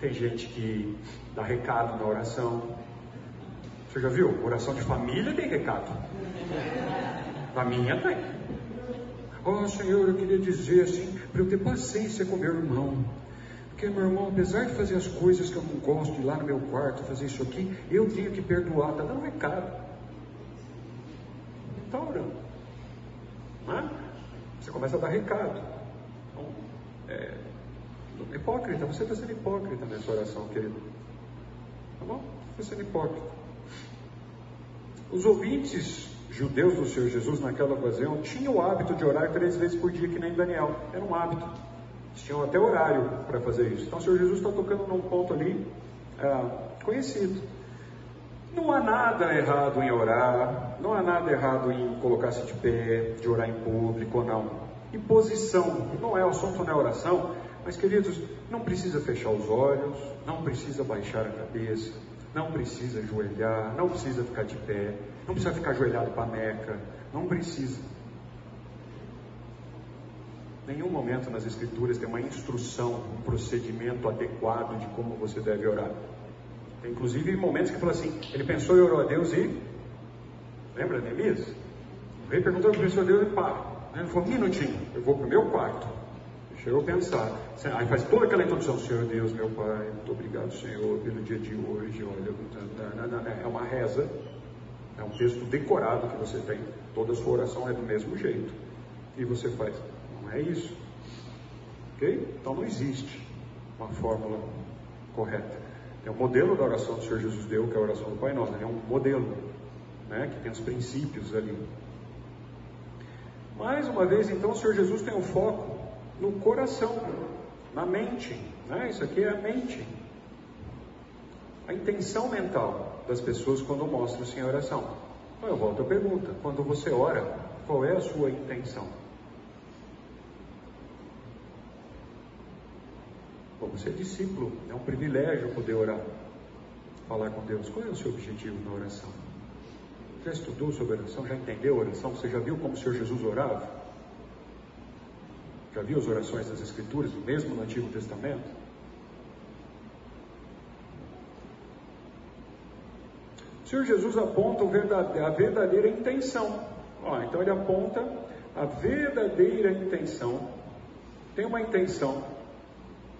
tem gente que dá recado na oração. Você já viu? Oração de família tem recado. Na minha tem. Oh Senhor, eu queria dizer assim, para eu ter paciência com meu irmão. Porque meu irmão, apesar de fazer as coisas que eu não gosto, ir lá no meu quarto, fazer isso aqui, eu tenho que perdoar, está dando recado. Está orando. Né? Você começa a dar recado. Então, é, hipócrita, você está sendo hipócrita nessa oração, querido. Tá bom? Você está sendo hipócrita. Os ouvintes judeus do Senhor Jesus naquela ocasião tinham o hábito de orar três vezes por dia, que nem Daniel. Era um hábito. Eles tinham até horário para fazer isso. Então o Senhor Jesus está tocando num ponto ali é, conhecido. Não há nada errado em orar, não há nada errado em colocar-se de pé, de orar em público ou não. Em posição, não é o assunto na oração, mas queridos, não precisa fechar os olhos, não precisa baixar a cabeça, não precisa ajoelhar, não precisa ficar de pé, não precisa ficar ajoelhado para a Meca, não precisa. Nenhum momento nas Escrituras tem uma instrução, um procedimento adequado de como você deve orar. Tem inclusive momentos que fala assim: ele pensou e orou a Deus e. Lembra, Neemias? O rei perguntou para o Deus e para. Ele falou: minutinho, eu vou para o meu quarto. Deixa eu pensar. Aí faz toda aquela introdução: Senhor Deus, meu Pai, muito obrigado, Senhor, pelo dia de hoje. Olha, é uma reza, é um texto decorado que você tem. Toda a sua oração é do mesmo jeito. E você faz. Não é isso. Ok? Então não existe uma fórmula correta. É o modelo da oração do Senhor Jesus deu, que é a oração do Pai Nosso. É um modelo, né, que tem os princípios ali. Mais uma vez, então, o Senhor Jesus tem o um foco no coração, na mente. Né? Isso aqui é a mente. A intenção mental das pessoas quando mostram-se em oração. Então eu volto à pergunta: quando você ora, qual é a sua intenção? Bom, você é discípulo, é um privilégio poder orar, falar com Deus. Qual é o seu objetivo na oração? Já estudou sobre oração? Já entendeu a oração? Você já viu como o Senhor Jesus orava? Já viu as orações das Escrituras, mesmo no Antigo Testamento? O Senhor Jesus aponta a verdadeira intenção. Ó, então ele aponta a verdadeira intenção. Tem uma intenção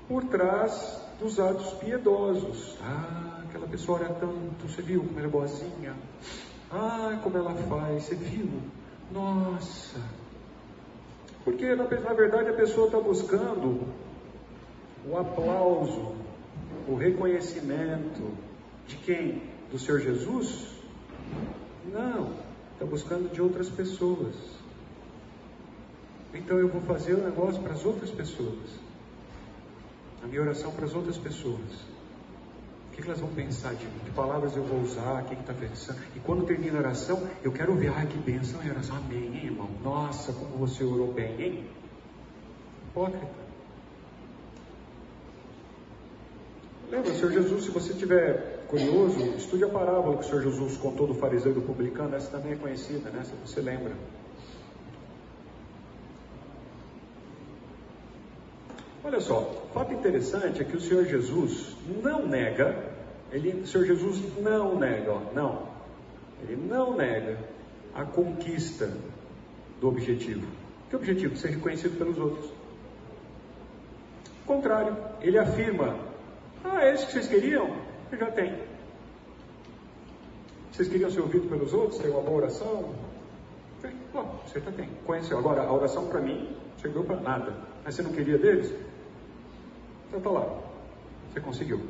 por trás dos atos piedosos. Ah, aquela pessoa ora tanto, você viu como ela é boazinha? Ah, como ela faz, você viu? Nossa! Porque na, na verdade a pessoa está buscando o aplauso, o reconhecimento de quem? Do Senhor Jesus? Não, está buscando de outras pessoas. Então eu vou fazer o um negócio para as outras pessoas a minha oração para as outras pessoas. Que, que elas vão pensar de mim? Que palavras eu vou usar? O que está pensando? E quando termina a oração, eu quero ver, ai que bênção é a oração. Amém, hein, irmão? Nossa, como você orou bem, hein? Hipócrita. Lembra, Senhor Jesus, se você estiver curioso, estude a parábola que o Senhor Jesus contou do fariseu e do publicano, essa também é conhecida, né? Se você lembra. Olha só, fato interessante é que o Senhor Jesus não nega, ele, o Senhor Jesus não nega, ó, não, ele não nega a conquista do objetivo. Que objetivo? Ser reconhecido pelos outros. Contrário, ele afirma: Ah, é isso que vocês queriam? Eu já tenho. Vocês queriam ser ouvidos pelos outros, ter uma boa oração? Bom, você já tem. Conheceu. Agora, a oração para mim chegou para nada. Mas você não queria deles? Está lá. Você conseguiu.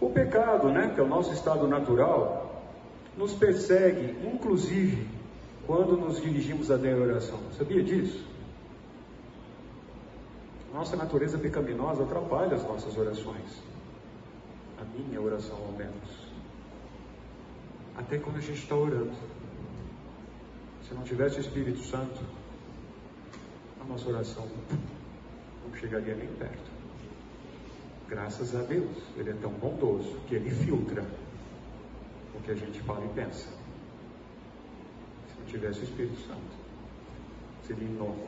O pecado, né, que é o nosso estado natural, nos persegue, inclusive, quando nos dirigimos a Deus oração. Sabia disso? Nossa natureza pecaminosa atrapalha as nossas orações. A minha oração, ao menos. Até quando a gente está orando. Se não tivesse o Espírito Santo, a nossa oração chegaria nem perto. Graças a Deus, Ele é tão bondoso que Ele filtra o que a gente fala e pensa. Se não tivesse o Espírito Santo, seria inócuo.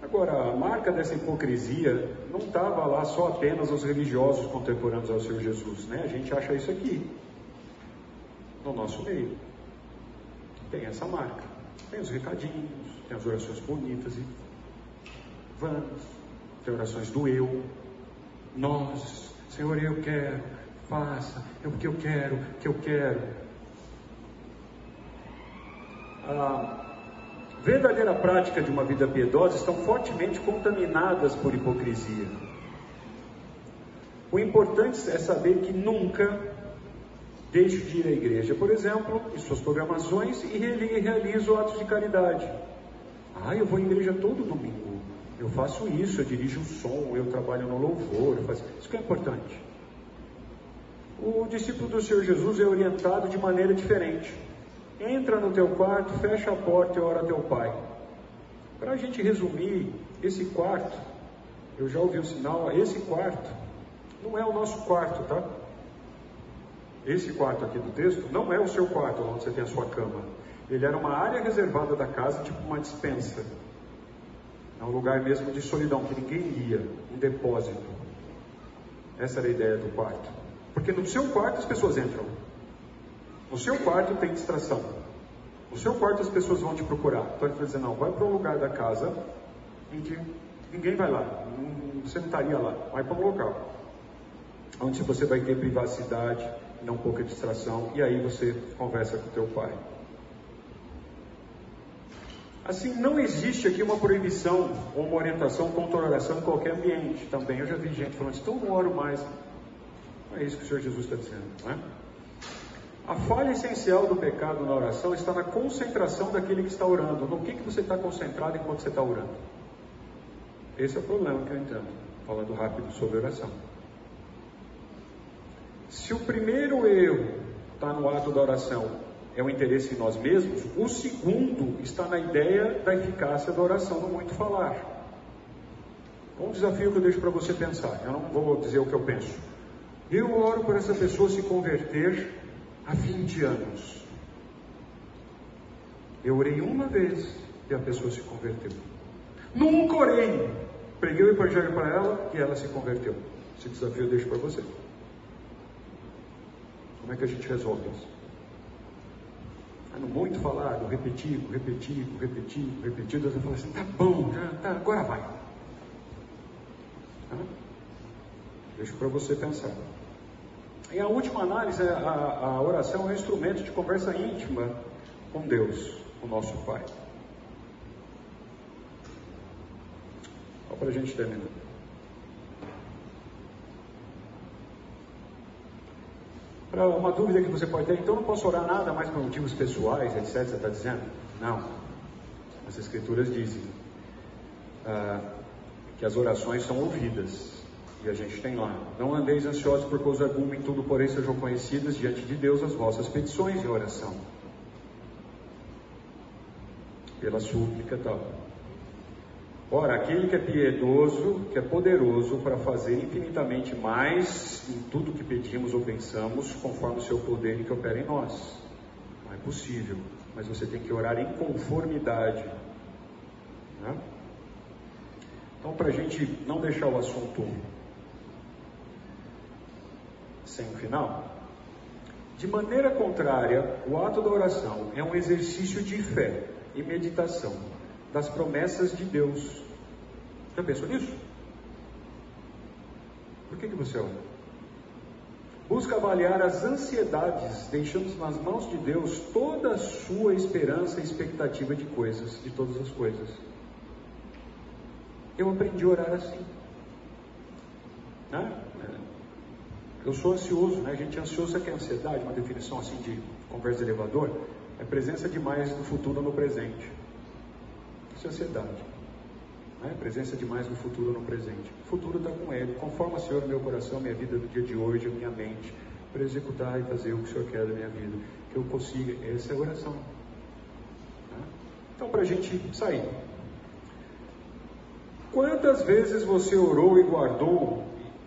Agora, a marca dessa hipocrisia não estava lá só apenas aos religiosos contemporâneos ao Senhor Jesus, né? A gente acha isso aqui, no nosso meio. Tem essa marca. Tem os recadinhos, tem as orações bonitas e Vamos. Tem orações do eu. Nós. Senhor, eu quero. Faça. É porque eu quero. Que eu quero. A verdadeira prática de uma vida piedosa estão fortemente contaminadas por hipocrisia. O importante é saber que nunca deixo de ir à igreja, por exemplo, em suas programações e realizo atos de caridade. Ah, eu vou à igreja todo domingo. Eu faço isso, eu dirijo o som, eu trabalho no louvor, faço... isso que é importante. O discípulo do Senhor Jesus é orientado de maneira diferente. Entra no teu quarto, fecha a porta e ora a teu pai. Para a gente resumir, esse quarto, eu já ouvi o sinal, esse quarto não é o nosso quarto, tá? Esse quarto aqui do texto não é o seu quarto, onde você tem a sua cama. Ele era uma área reservada da casa, tipo uma dispensa. É um lugar mesmo de solidão, que ninguém ia, um depósito. Essa era a ideia do quarto. Porque no seu quarto as pessoas entram. No seu quarto tem distração. No seu quarto as pessoas vão te procurar. Então ele vai dizer, não, vai para um lugar da casa em que ninguém vai lá. Você não estaria lá. Vai para um local. Onde você vai ter privacidade, não pouca distração. E aí você conversa com teu pai. Assim, não existe aqui uma proibição ou uma orientação contra a oração em qualquer ambiente também. Eu já vi gente falando, então não oro mais. Não é isso que o Senhor Jesus está dizendo, não é? A falha essencial do pecado na oração está na concentração daquele que está orando. No que, que você está concentrado enquanto você está orando? Esse é o problema que eu entendo, falando rápido sobre oração. Se o primeiro erro está no ato da oração é o interesse em nós mesmos, o segundo está na ideia da eficácia da oração no muito falar. Um desafio que eu deixo para você pensar, eu não vou dizer o que eu penso. Eu oro para essa pessoa se converter há 20 anos. Eu orei uma vez e a pessoa se converteu. Nunca orei. Preguei o evangelho para ela e ela se converteu. Esse desafio eu deixo para você. Como é que a gente resolve isso? Muito falado, repetido, repetido, repetido, repetido, você fala assim, tá bom, já, tá, agora vai. Tá? Deixo para você pensar. E a última análise, a, a oração é um instrumento de conversa íntima com Deus, o nosso Pai. Só para a gente terminar. Para uma dúvida que você pode ter, então não posso orar nada mais por motivos pessoais, etc. Você está dizendo? Não. As Escrituras dizem ah, que as orações são ouvidas. E a gente tem lá. Não andeis ansiosos por coisa alguma, em tudo, porém, sejam conhecidas diante de Deus as vossas petições em oração. Pela súplica tal. Ora, aquele que é piedoso, que é poderoso para fazer infinitamente mais em tudo que pedimos ou pensamos, conforme o seu poder que opera em nós. Não é possível, mas você tem que orar em conformidade. Né? Então, para a gente não deixar o assunto sem um final, de maneira contrária, o ato da oração é um exercício de fé e meditação das promessas de Deus já pensou nisso? Por que, que você ora? Busca avaliar as ansiedades, deixando nas mãos de Deus toda a sua esperança e expectativa de coisas, de todas as coisas. Eu aprendi a orar assim. Né? Eu sou ansioso, né? A gente é ansioso, sabe que é ansiedade? Uma definição assim de conversa de elevador? É presença demais do futuro no presente. Isso é ansiedade. Né? Presença demais do futuro no presente. O futuro está com Ele. Conforma, Senhor, meu coração, minha vida do dia de hoje, minha mente, para executar e fazer o que o Senhor quer da minha vida. Que eu consiga. Essa é a oração. Né? Então, para a gente sair. Quantas vezes você orou e guardou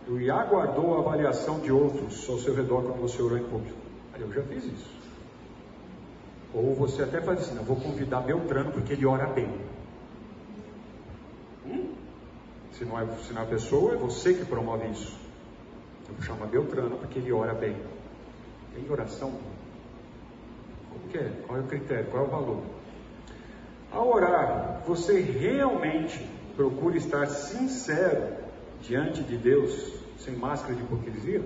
e aguardou a avaliação de outros ao seu redor quando você orou em público? Eu já fiz isso. Ou você até faz assim, eu vou convidar Beltrano porque ele ora bem. Se não, é, se não é a pessoa, é você que promove isso. Eu vou chamar Beltrano porque ele ora bem. Tem oração? Como que é? Qual é o critério? Qual é o valor? Ao orar, você realmente procura estar sincero diante de Deus, sem máscara de hipocrisia?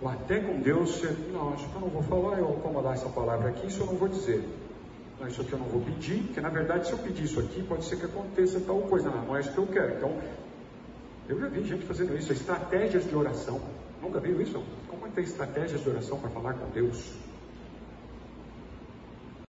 Ou até com Deus, você, não, acho que eu não vou falar, eu vou acomodar essa palavra aqui, isso eu não vou dizer. Não, isso aqui eu não vou pedir, porque na verdade se eu pedir isso aqui, pode ser que aconteça tal coisa. Não, não é isso que eu quero. Então, eu já vi gente fazendo isso, estratégias de oração. Nunca viu isso? Como é que tem estratégias de oração para falar com Deus?